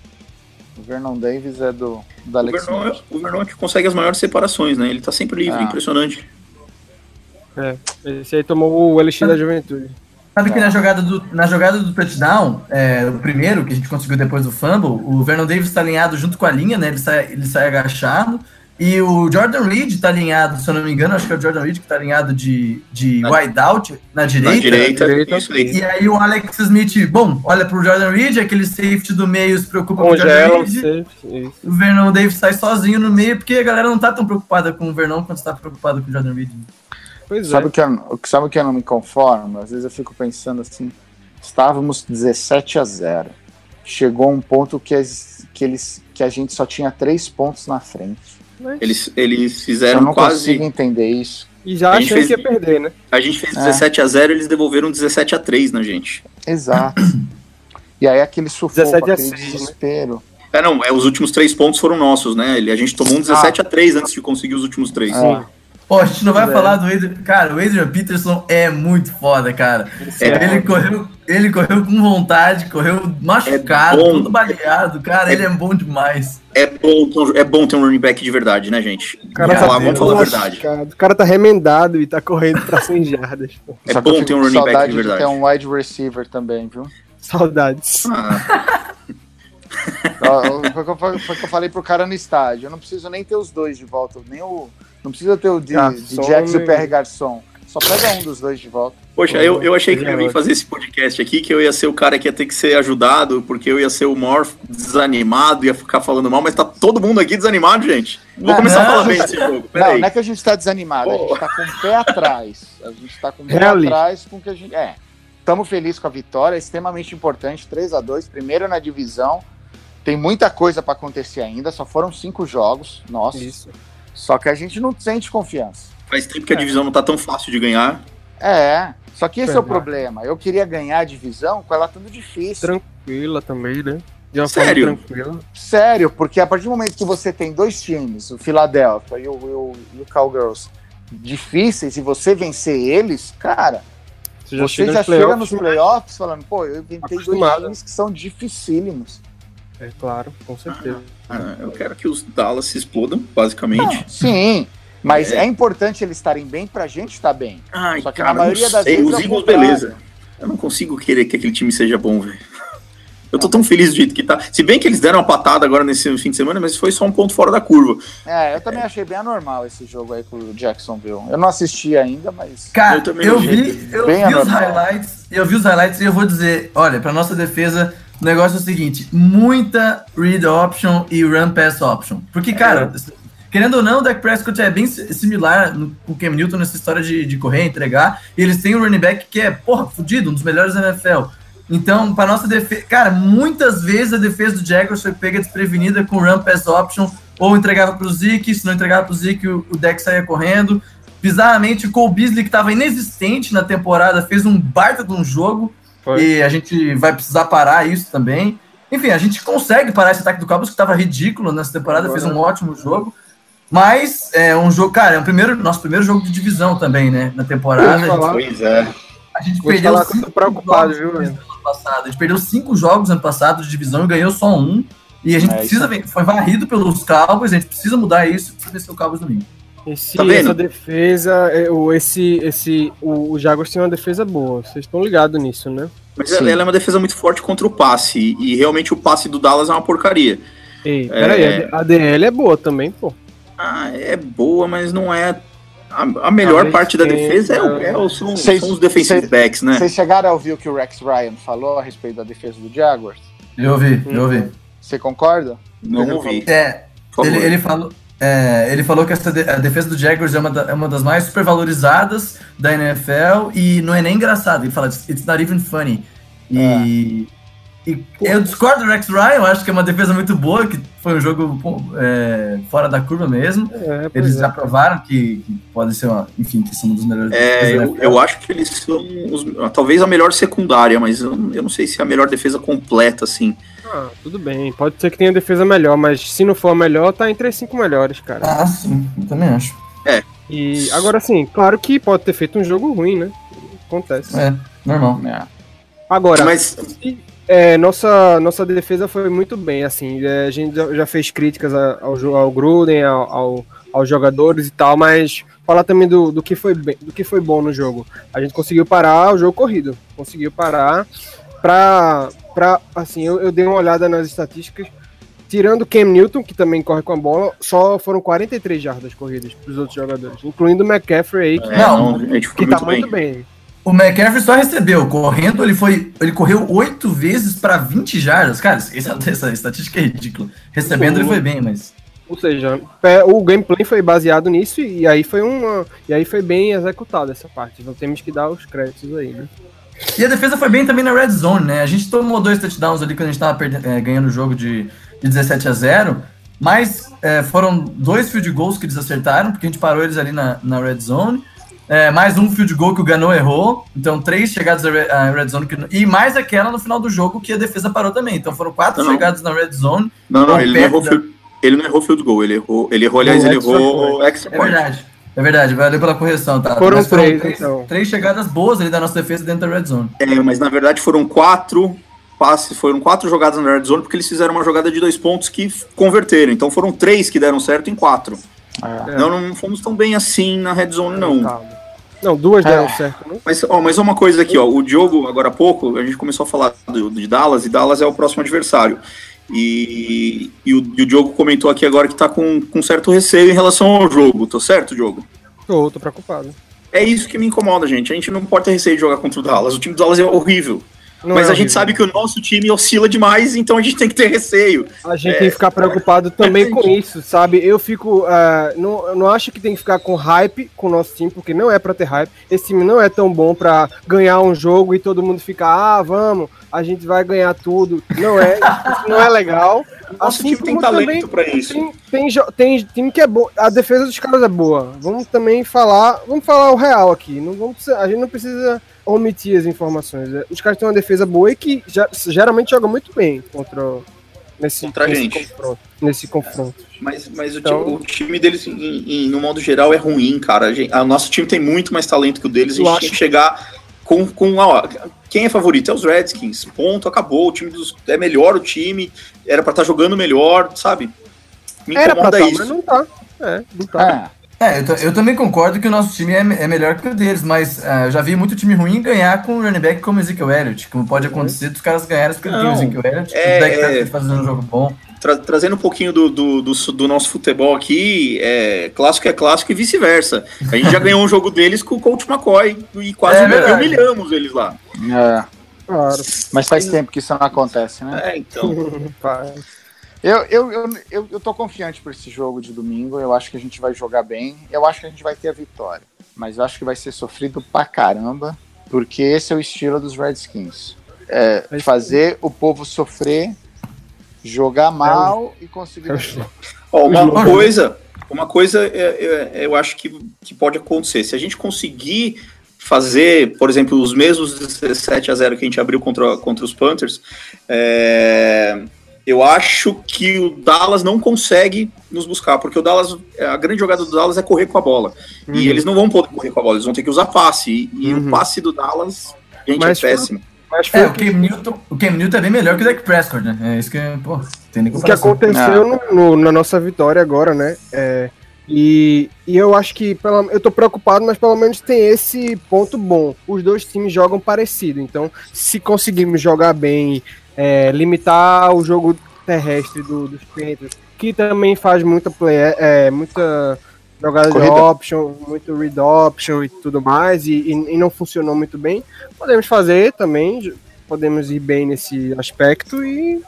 o Vernon Davis é do, do Alex o Vernon, Smith. É, o Vernon que consegue as maiores separações, né? Ele tá sempre livre, ah. impressionante. É, esse aí tomou o LX da juventude. Sabe que na jogada do, na jogada do touchdown, é, o primeiro que a gente conseguiu depois do fumble, o Vernon Davis está alinhado junto com a linha, né? Ele sai, ele sai agachado. E o Jordan Reed tá alinhado, se eu não me engano, acho que é o Jordan Reed que tá alinhado de, de na, wideout na direita. Na direita, direita. Isso aí. E aí o Alex Smith, bom, olha pro Jordan Reed, aquele safety do meio se preocupa com o Jordan Reed. O Vernon Davis sai sozinho no meio, porque a galera não tá tão preocupada com o Vernon quanto está preocupada com o Jordan Reed. Pois sabe é. Que eu, sabe o que eu não me conformo? Às vezes eu fico pensando assim, estávamos 17 a 0. Chegou um ponto que, as, que, eles, que a gente só tinha três pontos na frente eles, eles fizeram quase. Eu não consigo entender isso. E já A gente achando fez- que ia perder, né? A gente fez É. 17 a 0 eles devolveram 17 a 3 na gente. Exato. e aí aquele sufoco, 17 a aquele 6, né? desespero. É, não, é, os últimos três pontos foram nossos, né? Ele- A gente tomou um 17 a 3 antes de conseguir os últimos três. Ah. Pô, a gente não vai É. falar do Adrian. Cara, o Adrian Peterson é muito foda, cara. É. Ele correu, ele correu com vontade, correu machucado, É todo baleado. Cara, ele é bom demais. É, bom, ter um- é bom ter um running back de verdade, né, gente? O cara Vamos tá falar, vamos falar a verdade. O cara tá remendado e tá correndo pra 100 jardas. pô. É Só bom ter um running back de verdade. ter um wide receiver também, viu? Saudades. Ah, foi o que eu falei pro cara no estádio. Eu não preciso nem ter os dois de volta. Nem o, não precisa ter o de, de Jax e o? PR Garçom. Só pega um dos dois de volta. poxa, eu, eu achei que eu ia vir Garoto. fazer esse podcast aqui, que eu ia ser o cara que ia ter que ser ajudado, porque eu ia ser o maior desanimado, ia ficar falando mal, mas tá todo mundo aqui desanimado, gente. Vou Não, começar a não, falar a bem gente- desse jogo. Não, Peraí. não é que a gente tá desanimado, a Pô. gente tá com o pé atrás. A gente tá com o pé atrás com o que a gente. É. Estamos felizes com a vitória, é extremamente importante. 3 a 2 primeiro na divisão. Tem muita coisa para acontecer ainda, só foram cinco jogos. Nossa. Isso. Só que a gente não sente confiança. Faz tempo que a divisão não tá tão fácil de ganhar. É. Só que esse é o problema. Eu queria ganhar a divisão com ela tudo difícil. Tranquila também, né? De uma Sério? forma tranquila. Sério, porque a partir do momento que você tem dois times, o Philadelphia e o, o, e o Cowgirls, difíceis, e você vencer eles, cara, Você já você chega já nos chega playoffs, nos playoffs falando, pô, eu inventei dois times que são dificílimos. É claro, com certeza. Ah, eu quero que os Dallas se explodam, basicamente. Sim, mas É. é, importante eles estarem bem pra gente estar bem. Ai, Só que cara, na maioria não das sei. vezes Os é Eagles, beleza. Eu não consigo querer que aquele time seja bom, velho. Eu tô tão feliz do jeito que tá. Se bem que eles deram uma patada agora nesse fim de semana, mas foi só um ponto fora da curva. É, eu também achei bem anormal esse jogo aí com o Jacksonville. Eu não assisti ainda, mas. Cara, Eu eu, também não vi, eu Bem vi os highlights, eu vi os highlights e eu vou dizer, olha, pra nossa defesa, o negócio é o seguinte, muita read option e run pass option. Porque, cara, querendo ou não, o Dak Prescott é bem si- similar com o Cam Newton nessa história de, de correr, entregar, e eles têm um running back que é, porra, fudido, um dos melhores da NFL. Então, pra nossa defesa, cara, muitas vezes a defesa do Jaguars foi pega desprevenida com run pass option, ou entregava pro Zeke, se não entregava pro Zeke, o, o Dak saía correndo. Bizarramente, o Cole Beasley, que estava inexistente na temporada, fez um baita de um jogo. Foi. E a gente vai precisar parar isso também. Enfim, a gente consegue parar esse ataque do Cowboys, que estava ridículo nessa temporada, Agora- fez um ótimo jogo. Mas é um jogo, cara, é o primeiro, nosso primeiro jogo de divisão também, né? Na temporada. Pois é. A gente Vou perdeu falar cinco preocupado, jogos viu, ano passado. A gente perdeu cinco jogos ano passado de divisão e ganhou só um. E a gente É, precisa, ver- foi varrido pelos Cowboys, a gente precisa mudar isso para vencer o Cowboys domingo. Esse, Tá essa defesa, é, o, esse, esse, o, o Jaguars tem uma defesa boa. Vocês estão ligados nisso, né? Mas Sim. ela, é uma defesa muito forte contra o passe. E realmente o passe do Dallas é uma porcaria. Ei, peraí, É. a DL é boa também, pô. Ah, é boa, mas não é. A, a melhor Talvez parte da defesa é, o- é são, Vocês- são os defensive vocês- backs, né? Vocês chegaram a ouvir o que o Rex Ryan falou a respeito da defesa do Jaguars? Eu ouvi, eu ouvi. Você concorda? Não ouvi. É, ele, ele falou. É, ele falou que essa de- a defesa do Jaguars é uma, da- é uma das mais supervalorizadas da NFL e não é nem engraçado. Ele fala, it's not even funny. E, e eu discordo do Rex Ryan, eu acho que é uma defesa muito boa, que foi um jogo é, fora da curva mesmo. É, Eles é. já provaram que, que pode ser, uma, enfim, que são um dos melhores É, eu, eu acho que eles são os- talvez a melhor secundária, mas eu, eu não sei se é a melhor defesa completa, assim. Ah, tudo bem. Pode ser que tenha defesa melhor, mas se não for a melhor, tá entre as cinco melhores, cara. Ah, sim, eu também acho. E agora sim, claro que pode ter feito um jogo ruim, né? Acontece. É, normal. É. Agora, Mas É, nossa, nossa defesa foi muito bem, assim, é, a gente já, fez críticas ao, ao Gruden, ao, ao- aos jogadores e tal, mas falar também do, do, que foi bem, do que foi bom no jogo. A gente conseguiu parar o jogo corrido, conseguiu parar pra, pra assim, eu, eu dei uma olhada nas estatísticas, tirando o Cam Newton, que também corre com a bola, só foram 43 jardas corridas pros outros jogadores, incluindo o McCaffrey aí, que, é, Não, foi que muito tá bem. muito bem. O McCaffrey só recebeu. Correndo, ele foi. Ele correu oito vezes para 20 jardas. Cara, essa, essa estatística é ridícula. Recebendo, ele foi bem, mas. Ou seja, é, o gameplay foi baseado nisso e aí foi uma. E aí foi bem executado essa parte. Então temos que dar os créditos aí, né? E a defesa foi bem também na red zone, né? A gente tomou dois touchdowns ali quando a gente tava eh, ganhando o jogo de, de 17 a 0. Mas eh, foram dois field goals que eles acertaram, porque a gente parou eles ali na, na red zone. É, mais um field goal que o Gano errou. Então, três chegadas na red zone. Que, e mais aquela no final do jogo que a defesa parou também. Então, foram quatro Não, não. chegadas na red zone. Não, não, ele não errou field, ele não errou field goal, ele errou, ele errou, aliás, ele extra errou extra É point. verdade. É verdade, valeu pela correção, tá? Foram Mas três, três, então. três chegadas boas ali da nossa defesa dentro da red zone. É, mas na verdade foram quatro passes, foram quatro jogadas na red zone, porque eles fizeram uma jogada de dois pontos que converteram. Então foram três que deram certo em quatro. É. Não, não fomos tão bem assim na red zone, não. Calma. Não, duas deram É. certo, né? Mas, ó, mas uma coisa aqui, ó, o Diogo, agora há pouco, a gente começou a falar do, de Dallas, e Dallas é o próximo adversário. E, e, o, e o Diogo comentou aqui agora que tá com, com certo receio em relação ao jogo, tô certo, Diogo? Tô, tô preocupado. É isso que me incomoda, gente. A gente não pode ter receio de jogar contra o Dallas. O time do Dallas é horrível. Não mas é a gente sabe que o nosso time oscila demais, então a gente tem que ter receio. A gente É. tem que ficar preocupado também com isso, sabe? Eu fico. ah, não, eu não acho que tem que ficar com hype com o nosso time, porque não é pra ter hype. Esse time não é tão bom pra ganhar um jogo e todo mundo ficar, ah, vamos, a gente vai ganhar tudo. Não é, isso não é legal. Nosso Assim time tem talento também pra isso. Tem, tem, tem time que é bom. A defesa dos caras é boa. Vamos também falar. Vamos falar o real aqui. Não vamos, a gente não precisa omitir as informações. É, Os caras têm uma defesa boa e que já- geralmente jogam muito bem contra. Nesse, Contra a nesse gente. confronto. Nesse confronto. Mas, mas o, Então- time, o time deles, em- em- no modo geral, é ruim, cara. A gente- a- o nosso time tem muito mais talento que o deles. A gente acho- tem que chegar com. com ó, quem é favorito? É os Redskins. Ponto, acabou. O time dos, é melhor o time. Era pra estar jogando melhor, sabe? Me Era pra incomoda tá, isso. mas não tá. É, não tá. É. É, eu, eu também concordo que o nosso time é, é melhor que o deles, mas ah, eu já vi muito time ruim ganhar com um running back como Ezekiel Elliott, como pode acontecer dos caras ganharem porque tem o Não, Ezekiel Elliott, é- o Dak é- tá fazendo um jogo bom. Tra- trazendo um pouquinho do, do, do, do nosso futebol aqui, é, clássico é clássico e vice-versa. A gente já ganhou um jogo deles com o Coach McCoy e quase É humilhamos eles lá. É. Claro. Mas faz tempo que isso não acontece, né? É, então. Eu, eu, eu, eu, eu tô confiante por esse jogo de domingo. Eu acho que a gente vai jogar bem. Eu acho que a gente vai ter a vitória. Mas eu acho que vai ser sofrido pra caramba. Porque esse é o estilo dos Redskins. É fazer o povo sofrer, jogar mal e conseguir. Ó, uma coisa, uma coisa é- é- eu acho que, que pode acontecer. Se a gente conseguir fazer, por exemplo, os mesmos 17 a 0 que a gente abriu contra, contra os Panthers, é, eu acho que o Dallas não consegue nos buscar, porque o Dallas, a grande jogada do Dallas é correr com a bola. Uhum. E eles não vão poder correr com a bola, eles vão ter que usar passe. E, Uhum. o passe do Dallas, gente, Mas é foi- péssimo. Mas foi É, o Cam Newton, o Cam Newton é bem melhor que o Dak Prescott, né? É isso que, pô, tem nem o que aconteceu no- no- na nossa vitória agora, né? É, e, e eu acho que pela, eu tô preocupado, mas pelo menos tem esse ponto bom. Os dois times jogam parecido, então se conseguirmos jogar bem, é, limitar o jogo terrestre do- dos Panthers, que também faz muita play, é, muita jogada Corrida. de option, muito read option e tudo mais, e, e- e não funcionou muito bem. Podemos fazer também, podemos ir bem nesse aspecto e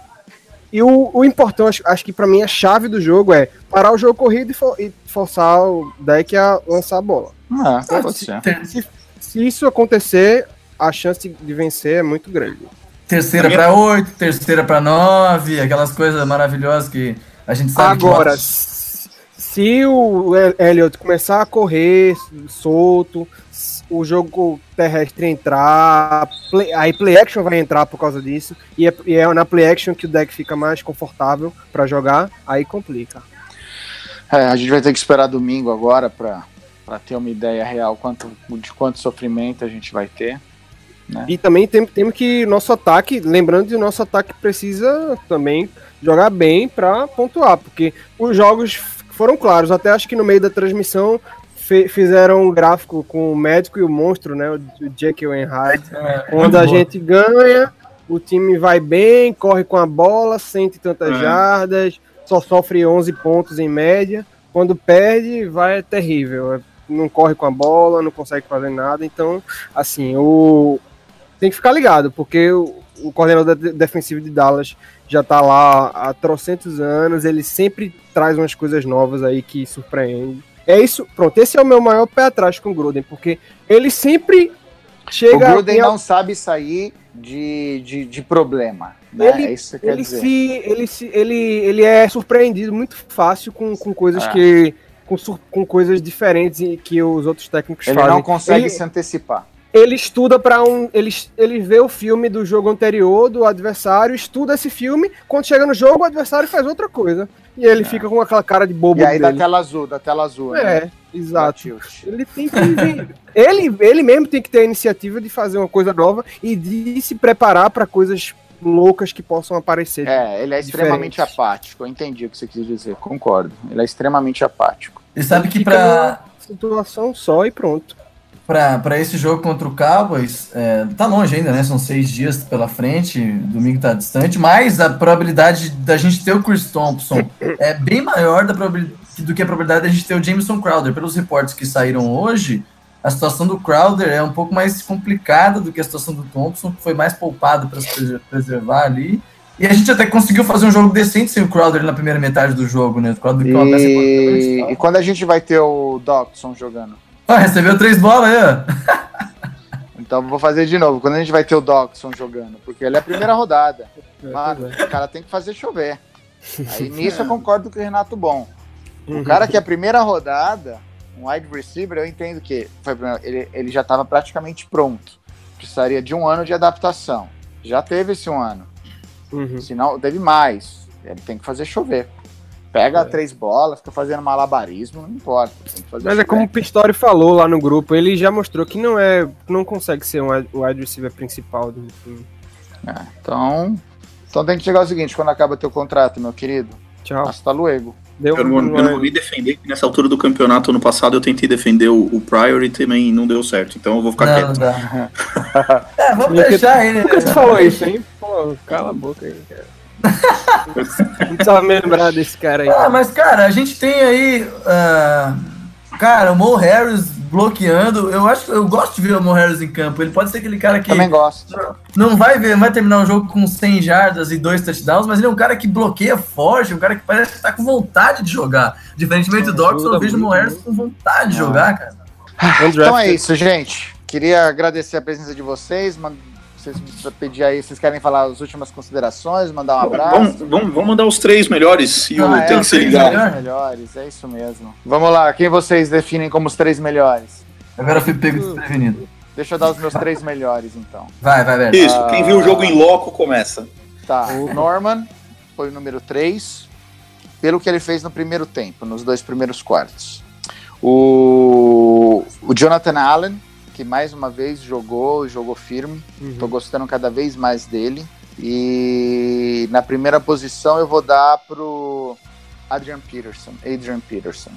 e o, o importante, acho, acho que pra mim a chave do jogo é parar o jogo corrido e, for- e forçar o deck a lançar a bola. Ah, pode se- ser. Se, se isso acontecer, a chance de vencer é muito grande. terceira pra oito, terceira pra nove, aquelas coisas maravilhosas que a gente sabe que Agora, nossa- se o El- Elliot começar a correr solto, o jogo terrestre entrar, play- aí play action vai entrar por causa disso, e é, e é na play action que o deck fica mais confortável pra jogar, aí complica. É, a gente vai ter que esperar domingo agora para ter uma ideia real quanto, de quanto sofrimento a gente vai ter. E também tem- temos que nosso ataque, lembrando que o nosso ataque precisa também jogar bem para pontuar, porque os jogos foram claros, até acho que no meio da transmissão fizeram um gráfico com o médico e o monstro, né, o, Jekyll and Hyde, é, quando muito a boa. gente ganha, o time vai bem, corre com a bola, sente tantas É. jardas, só sofre 11 pontos em média, quando perde vai é terrível, é- não corre com a bola, não consegue fazer nada, então, assim, o tem que ficar ligado, porque o, o coordenador de- defensivo de Dallas já tá lá há trocentos anos, ele sempre traz umas coisas novas aí que surpreende. É isso, pronto, esse é o meu maior pé atrás com o Gruden, porque ele sempre O chega Gruden em não sabe sair de, de, de problema. Né? Ele- é isso que você quer ele dizer. se, ele se ele ele é surpreendido muito fácil com, com coisas Ah. que com, com coisas diferentes que os outros técnicos ele fazem. Ele não consegue ele, se antecipar. Ele estuda para um. Ele, ele vê o filme do jogo anterior, do adversário, estuda esse filme. Quando chega no jogo, o adversário faz outra coisa. E ele é. fica com aquela cara de bobo. E aí dele. da tela azul, da tela azul. É, né? exato. Ele tem que. ele, ele mesmo tem que ter a iniciativa de fazer uma coisa nova e de se preparar para coisas loucas que possam aparecer. É, ele é extremamente diferentes. apático. Eu entendi o que você quis dizer, concordo. Ele é extremamente apático. E sabe que pra. Situação só e pronto. Pra esse jogo contra o Cowboys, é, tá longe ainda, né? São seis dias pela frente, domingo tá distante, mas a probabilidade da gente ter o Chris Thompson é bem maior da do que a probabilidade da gente ter o Jameson Crowder. Pelos reportes que saíram hoje, a situação do Crowder é um pouco mais complicada do que a situação do Thompson, que foi mais poupado para se preservar ali. E a gente até conseguiu fazer um jogo decente sem o Crowder na primeira metade do jogo, né? O Crowder e... e quando a gente vai ter o Dodson jogando? Ah, recebeu três bolas aí, ó. Então vou fazer de novo. Quando a gente vai ter o Dodson jogando? Porque ele é a primeira rodada. Mano, o cara tem que fazer chover. Aí nisso eu concordo com o Renato Bom. O cara que é a primeira rodada, um wide receiver, eu entendo que foi, ele, ele já estava praticamente pronto. Precisaria de um ano de adaptação. Já teve esse um ano. Uhum. Se não, teve mais. Ele tem que fazer chover. Pega é. três bolas, fica fazendo malabarismo, não importa. Mas é como o Pistori falou lá no grupo, ele já mostrou que não é, não consegue ser um wide receiver principal do time. É, então, então tem que chegar ao seguinte, quando acaba teu contrato, meu querido. Tchau. Hasta luego. Deu eu, não, eu não vou me defender, que nessa altura do campeonato, ano passado, eu tentei defender o, o Prior e também não deu certo. Então eu vou ficar não, quieto. Não é, vamos deixar ele. Nunca você falou isso, hein? Pô, cala a boca aí, cara. Não precisava me lembrar desse cara aí. Ah, mas, cara, a gente tem aí. Uh, cara, o Mo Harris bloqueando. Eu acho eu gosto de ver o Mo Harris em campo. Ele pode ser aquele cara que. Também gosto. Não vai ver, vai terminar o jogo com 100 jardas e dois touchdowns, mas ele é um cara que bloqueia forte, um cara que parece que tá com vontade de jogar. Diferentemente do Dawson, eu vejo o Mo Harris com vontade de jogar, cara. Então é isso, gente. Queria agradecer a presença de vocês. Vocês pedir aí, vocês querem falar as últimas considerações, mandar um abraço? Vamos, vamos, vamos mandar os três melhores e ah, o é, tem que se ligar. Melhores, melhores, é isso mesmo. Vamos lá, quem vocês definem como os três melhores? Agora eu fui pego desprevenido. Deixa eu dar os meus três melhores, então. Vai, vai, velho. Isso, quem viu o jogo em loco começa. Tá, o Norman foi o número 3, pelo que ele fez no primeiro tempo, nos dois primeiros quartos. O, o Jonathan Allen que mais uma vez jogou, jogou firme. Uhum. Tô gostando cada vez mais dele. E na primeira posição eu vou dar pro Adrian Peterson. Adrian Peterson.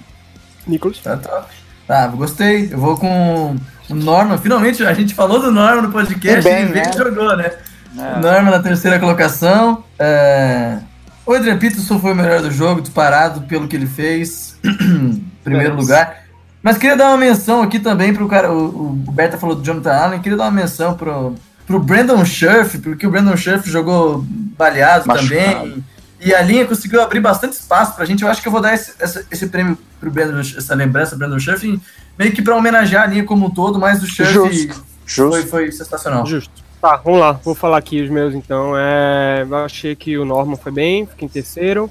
Nicholas? Tá, tá. Ah, gostei. Eu vou com o Norman. Finalmente a gente falou do Norman no podcast bem, e né? jogou, né? É. Norman na terceira colocação. É... O Adrian Peterson foi o melhor do jogo, disparado pelo que ele fez. Primeiro lugar. Mas queria dar uma menção aqui também pro cara. O, o Berta falou do Jonathan Allen, queria dar uma menção pro, pro Brandon Scherf, porque o Brandon Scherf jogou baleado Machucado. também. E a linha conseguiu abrir bastante espaço pra gente. Eu acho que eu vou dar esse, esse, esse prêmio pro Brandon, essa lembrança do Brandon Scherf, meio que pra homenagear a linha como um todo, mas o Scherf Justo. Justo. Foi, foi sensacional. Justo. Tá, vamos lá, vou falar aqui os meus então. É, eu achei que o Norman foi bem, fica em terceiro.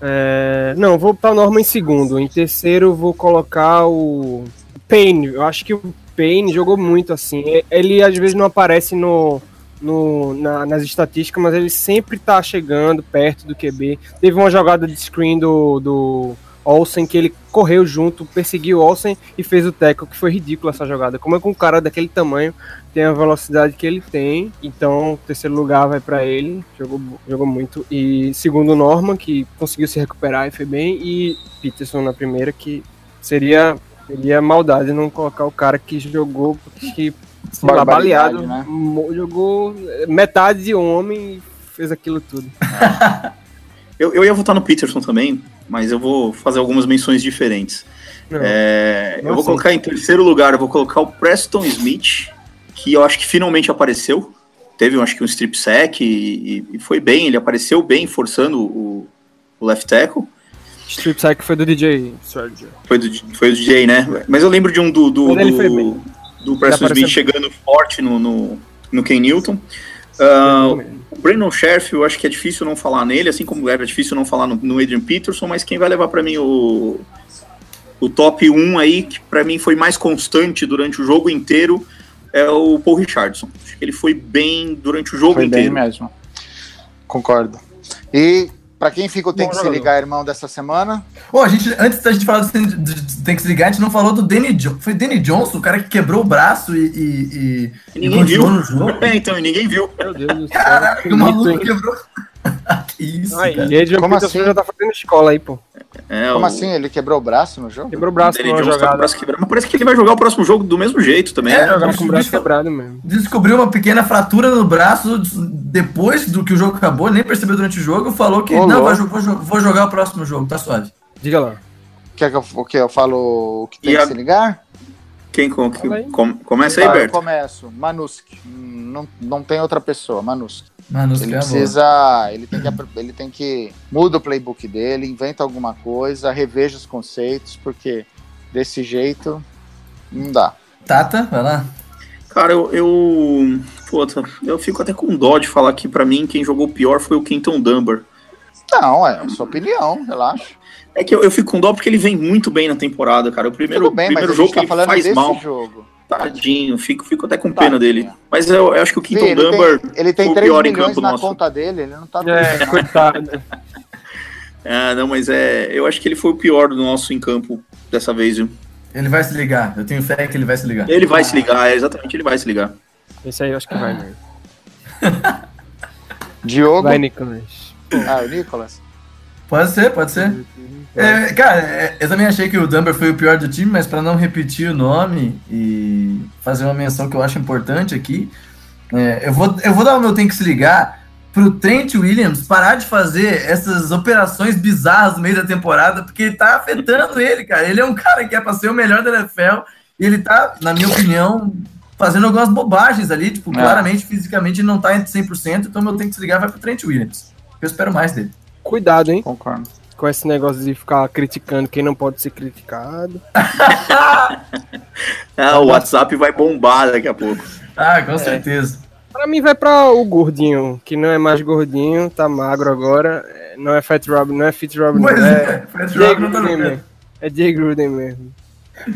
É, não, vou botar o Norman em segundo. Em terceiro, vou colocar o Payne. Eu acho que o Payne jogou muito assim. Ele às vezes não aparece no, no, na, nas estatísticas, mas ele sempre tá chegando perto do QB. Teve uma jogada de screen do, do Olsen que ele correu junto, perseguiu Olsen e fez o tackle, que foi ridículo essa jogada. Como é que um cara daquele tamanho tem a velocidade que ele tem, então terceiro lugar vai para ele, jogou, jogou muito. E segundo Norman, que conseguiu se recuperar e foi bem, e Peterson na primeira, que seria, seria maldade não colocar o cara que jogou, que lá, baleado, né? jogou metade de homem e fez aquilo tudo. eu, eu ia votar no Peterson também, mas eu vou fazer algumas menções diferentes. É, eu vou colocar em terceiro lugar, eu vou colocar o Preston Smith, que eu acho que finalmente apareceu. Teve, eu acho que um strip sack e, e foi bem, ele apareceu bem, forçando o, o left tackle. Strip sack foi do DJ Sergio. Foi do, foi do DJ, né? Mas eu lembro de um do, do, do, do Preston Smith chegando forte no, no, no Ken Newton. Uh, o Brandon Sheriff, eu acho que é difícil não falar nele, assim como era difícil não falar no, no Adrian Peterson, mas quem vai levar para mim o, o top 1 aí, que para mim foi mais constante durante o jogo inteiro, é o Paul Richardson. Acho que ele foi bem durante o jogo Foi inteiro. bem mesmo. Concordo. E pra quem fica o Tem Bom que se ligar, irmão, dessa semana? Pô, a gente, antes da gente falar do tem, que se ligar, a gente não falou do Danny Johnson. Foi Danny Johnson, o cara que quebrou o braço e, e, e- E e ninguém viu. no jogo. É, então, e ninguém viu. Meu Deus do céu. Caraca, que o maluco quebrou. que isso, Aí, cara. e Como Peterson assim? já tá fazendo escola aí, pô. É, Como o assim? Ele quebrou o braço no jogo? Quebrou o braço tá com o braço quebrado. Mas parece que ele vai jogar o próximo jogo do mesmo jeito também. É, né? Jogar com o braço Bicho- quebrado mesmo. Descobriu uma pequena fratura no braço depois do que o jogo acabou, ele nem percebeu durante o jogo, falou que Ô, não, vou, jo- vou jogar o próximo jogo, tá suave. Diga lá. Quer que eu, o que eu falo o que tem E que a- se ligar? Quem com, aí. com- começa aí, Ah, eu começo. Manusk. Não, não tem outra pessoa, Manusk. Mano, os Ele caras- precisa. Ele tem, que, ele tem que. Muda o playbook dele, inventa alguma coisa, reveja os conceitos, porque desse jeito não dá. Tata, vai lá. Cara, eu, eu. Puta, eu fico até com dó de falar que pra mim quem jogou pior foi o Kenton Dunbar. Não, é a sua opinião, relaxa. É que eu, eu fico com dó porque ele vem muito bem na temporada, cara. O primeiro, bem, primeiro jogo gente que tá ele falando faz desse mal. jogo. Tadinho, fico, fico até com Tadinho. pena dele. Mas eu, eu acho que o ele, Dunbar tem, ele tem o 3 pior em campo na nosso. conta dele, ele não tá É, coitado. É, não, mas é. Eu acho que ele foi o pior do nosso em campo dessa vez, viu? Ele vai se ligar, eu tenho fé que ele vai se ligar. Ele vai se ligar, é, exatamente, ele vai se ligar. Esse aí eu acho que vai mesmo. Diogo. Vai, Nicolas. Ah, o Nicolas. Pode ser, pode ser. É, cara, é, eu também achei que o Dumber foi o pior do time, mas para não repetir o nome e fazer uma menção que eu acho importante aqui, é, eu, vou, eu vou dar o meu tem que se ligar pro Trent Williams parar de fazer essas operações bizarras no meio da temporada, porque ele tá afetando ele, cara. Ele é um cara que é pra ser o melhor da NFL e ele tá, na minha opinião, fazendo algumas bobagens ali, tipo, É. claramente, fisicamente, ele não tá entre 100%, então o meu tem que se ligar vai pro Trent Williams. Eu espero mais dele. Cuidado, hein? Concordo. Com esse negócio de ficar criticando quem não pode ser criticado. Ah, o WhatsApp vai bombar daqui a pouco. Ah, com certeza. Pra mim vai pra o gordinho, que não é mais gordinho, tá magro agora. É, Não é Fat Rob, não é Fit Rob, não é. é, Rock não tá mesmo. É Jay Gruden mesmo.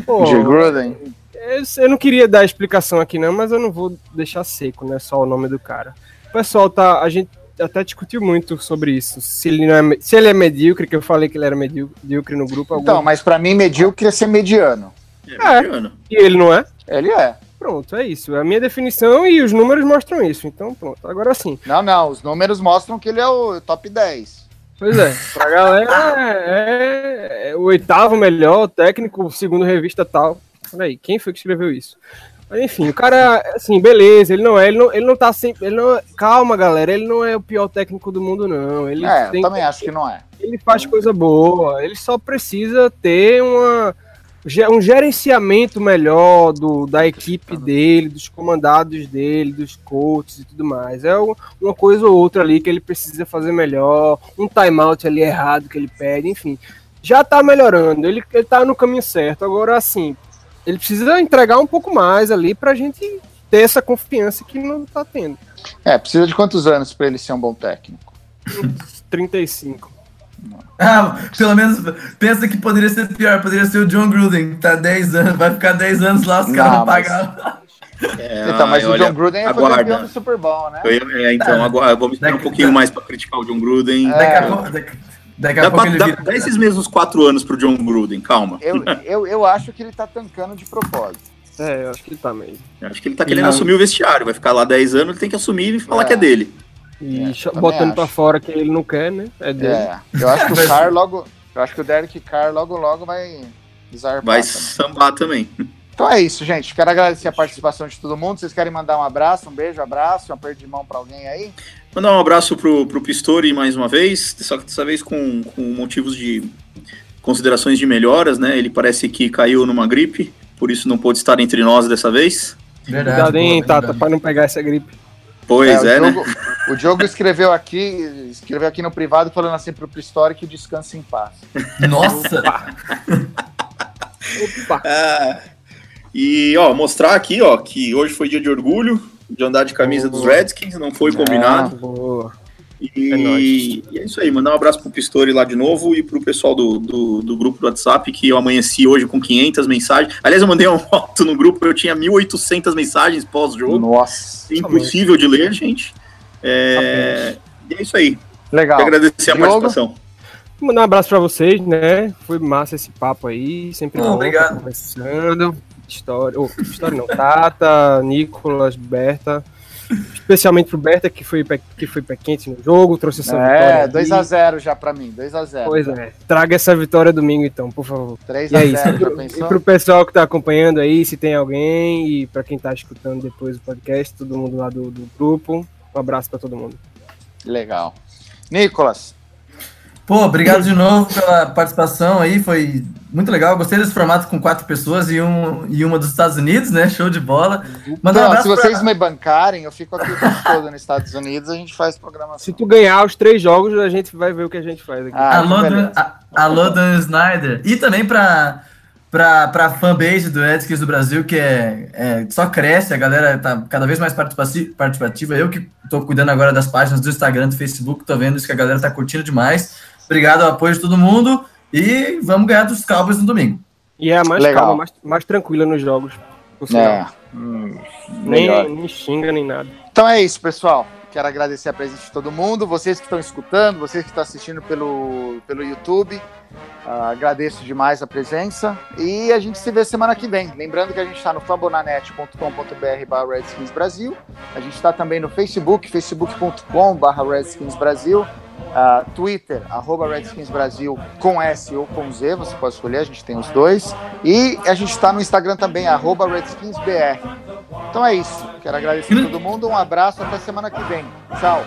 Pô, Jay Gruden. eu, eu não queria dar explicação aqui não, mas eu não vou deixar seco, né? Só o nome do cara. O pessoal tá. A gente até discutiu muito sobre isso. Se ele, não é, se ele é medíocre, que eu falei que ele era medíocre no grupo. algum- Então, mas pra mim, medíocre é ser mediano. É, mediano. E ele não é? Ele é. Pronto, é isso. É a minha definição e os números mostram isso. Então, pronto. Agora sim. Não, não, os números mostram que ele é o top 10. Pois é, pra galera é, é o oitavo melhor técnico, segundo revista tal. Peraí, quem foi que escreveu isso? Enfim, o cara, assim, beleza, ele não é, ele não, ele não tá sempre. Ele não, calma, galera, ele não é o pior técnico do mundo, não. Ele, É, eu tem, também acho que não é. ele faz coisa boa, ele só precisa ter uma, um gerenciamento melhor do, da equipe dele, dos comandados dele, dos coaches e tudo mais. É um- uma coisa ou outra ali que ele precisa fazer melhor, um timeout ali errado que ele pede, enfim. Já tá melhorando, ele, ele tá no caminho certo. Agora, assim, ele precisa entregar um pouco mais ali pra gente ter essa confiança que não tá tendo. É, precisa de quantos anos pra ele ser um bom técnico? 35. Ah, pelo menos pensa que poderia ser pior, poderia ser o John Gruden, que tá 10 anos, vai ficar 10 anos lá, os Não, caras vão mas- pagar. É, então, mas ai, o olha, John Gruden foi aguarda. campeão do Super Bowl, né? Eu é, então, agora vamos esperar um pouquinho mais pra criticar o John Gruden. É. Daqui a pouco, daqui, daqui a Dá, pouco pra- ele dá- vira. dá esses mesmos quatro anos pro John Gruden, calma. Eu, eu, eu acho que ele tá tancando de propósito. É, eu acho que ele tá mesmo. Eu Acho que ele tá querendo Não. assumir o vestiário. Vai ficar lá 10 anos, ele tem que assumir e falar É. que é dele. E É, botando acho. pra fora que ele não quer, né? É dele. É, eu acho que o Carr logo. Eu acho que o Derek Carr logo logo vai zarpar Vai também. sambar também. Então é isso, gente. Quero agradecer a participação de todo mundo. Vocês querem mandar um abraço, um beijo, abraço, um aperto de mão pra alguém aí? Mandar um abraço pro, pro Pistori mais uma vez, só que dessa vez com, com motivos de considerações de melhoras, né? Ele parece que caiu numa gripe, por isso não pôde estar entre nós dessa vez. Verdade. Cuidado, hein, Tata, pra não pegar essa gripe. Pois é, o, né? Diogo, o Diogo escreveu aqui, escreveu aqui no privado falando assim pro Pistori que descanse em paz. Nossa! Opa! Ah, e, ó, mostrar aqui, ó, que hoje foi dia de orgulho, de andar de camisa dos. Redskins, não foi combinado. Boa. E é, e é isso aí, mandar um abraço pro Pistori lá de novo e pro pessoal do, do, do, grupo do WhatsApp, que eu amanheci hoje com 500 mensagens. Aliás, eu mandei uma foto no grupo, eu tinha 1.800 mensagens pós-jogo. Nossa. Impossível de ler, gente. É, e é isso aí. Legal. Quero agradecer a participação. Mandar um abraço para vocês, né? Foi massa esse papo aí, sempre bom, obrigado. conversando. História, oh, história não, Tata, Nicolas, Berta. Especialmente pro Berta, que foi, que foi pé quente no jogo, trouxe essa é, vitória. É, 2x0 já pra mim, 2x0. Pois é. Traga essa vitória domingo, então, por favor. 3x0, é E pro pessoal que tá acompanhando aí, se tem alguém, e pra quem tá escutando depois o podcast, todo mundo lá do, do grupo, um abraço pra todo mundo. Legal. Nicolas, Pô, obrigado de novo pela participação aí, foi muito legal. Gostei desse formato com quatro pessoas e, um, e uma dos Estados Unidos, né? Show de bola. Mandar um se vocês pra... me bancarem, eu fico aqui o tempo todo nos Estados Unidos, a gente faz programação. Se tu ganhar os três jogos, a gente vai ver o que a gente faz aqui. Ah, alô, Dan, a, alô, Dan Snyder. E também para para a fanbase do Redskins do Brasil, que é, é, só cresce, a galera tá cada vez mais participativa. Eu que estou cuidando agora das páginas do Instagram, do Facebook, tô vendo isso que a galera tá curtindo demais. Obrigado ao apoio de todo mundo e vamos ganhar dos Cowboys no domingo. E é a mais Legal. calma, mais, mais tranquila nos jogos. É. Hum, nem, nem xinga, nem nada. Então é isso, pessoal. Quero agradecer a presença de todo mundo, vocês que estão escutando, vocês que estão assistindo pelo, pelo YouTube. Uh, agradeço demais a presença e a gente se vê semana que vem. Lembrando que a gente está no fambonanet.com.br Redskins Brasil. A gente está também no Facebook, facebook.com.br Redskins Brasil. Uh, Twitter, arroba Redskins Brasil com S ou com Z, você pode escolher, a gente tem os dois. E a gente está no Instagram também, arroba RedskinsBR. Então é isso. Quero agradecer a todo mundo, um abraço, até semana que vem. Tchau.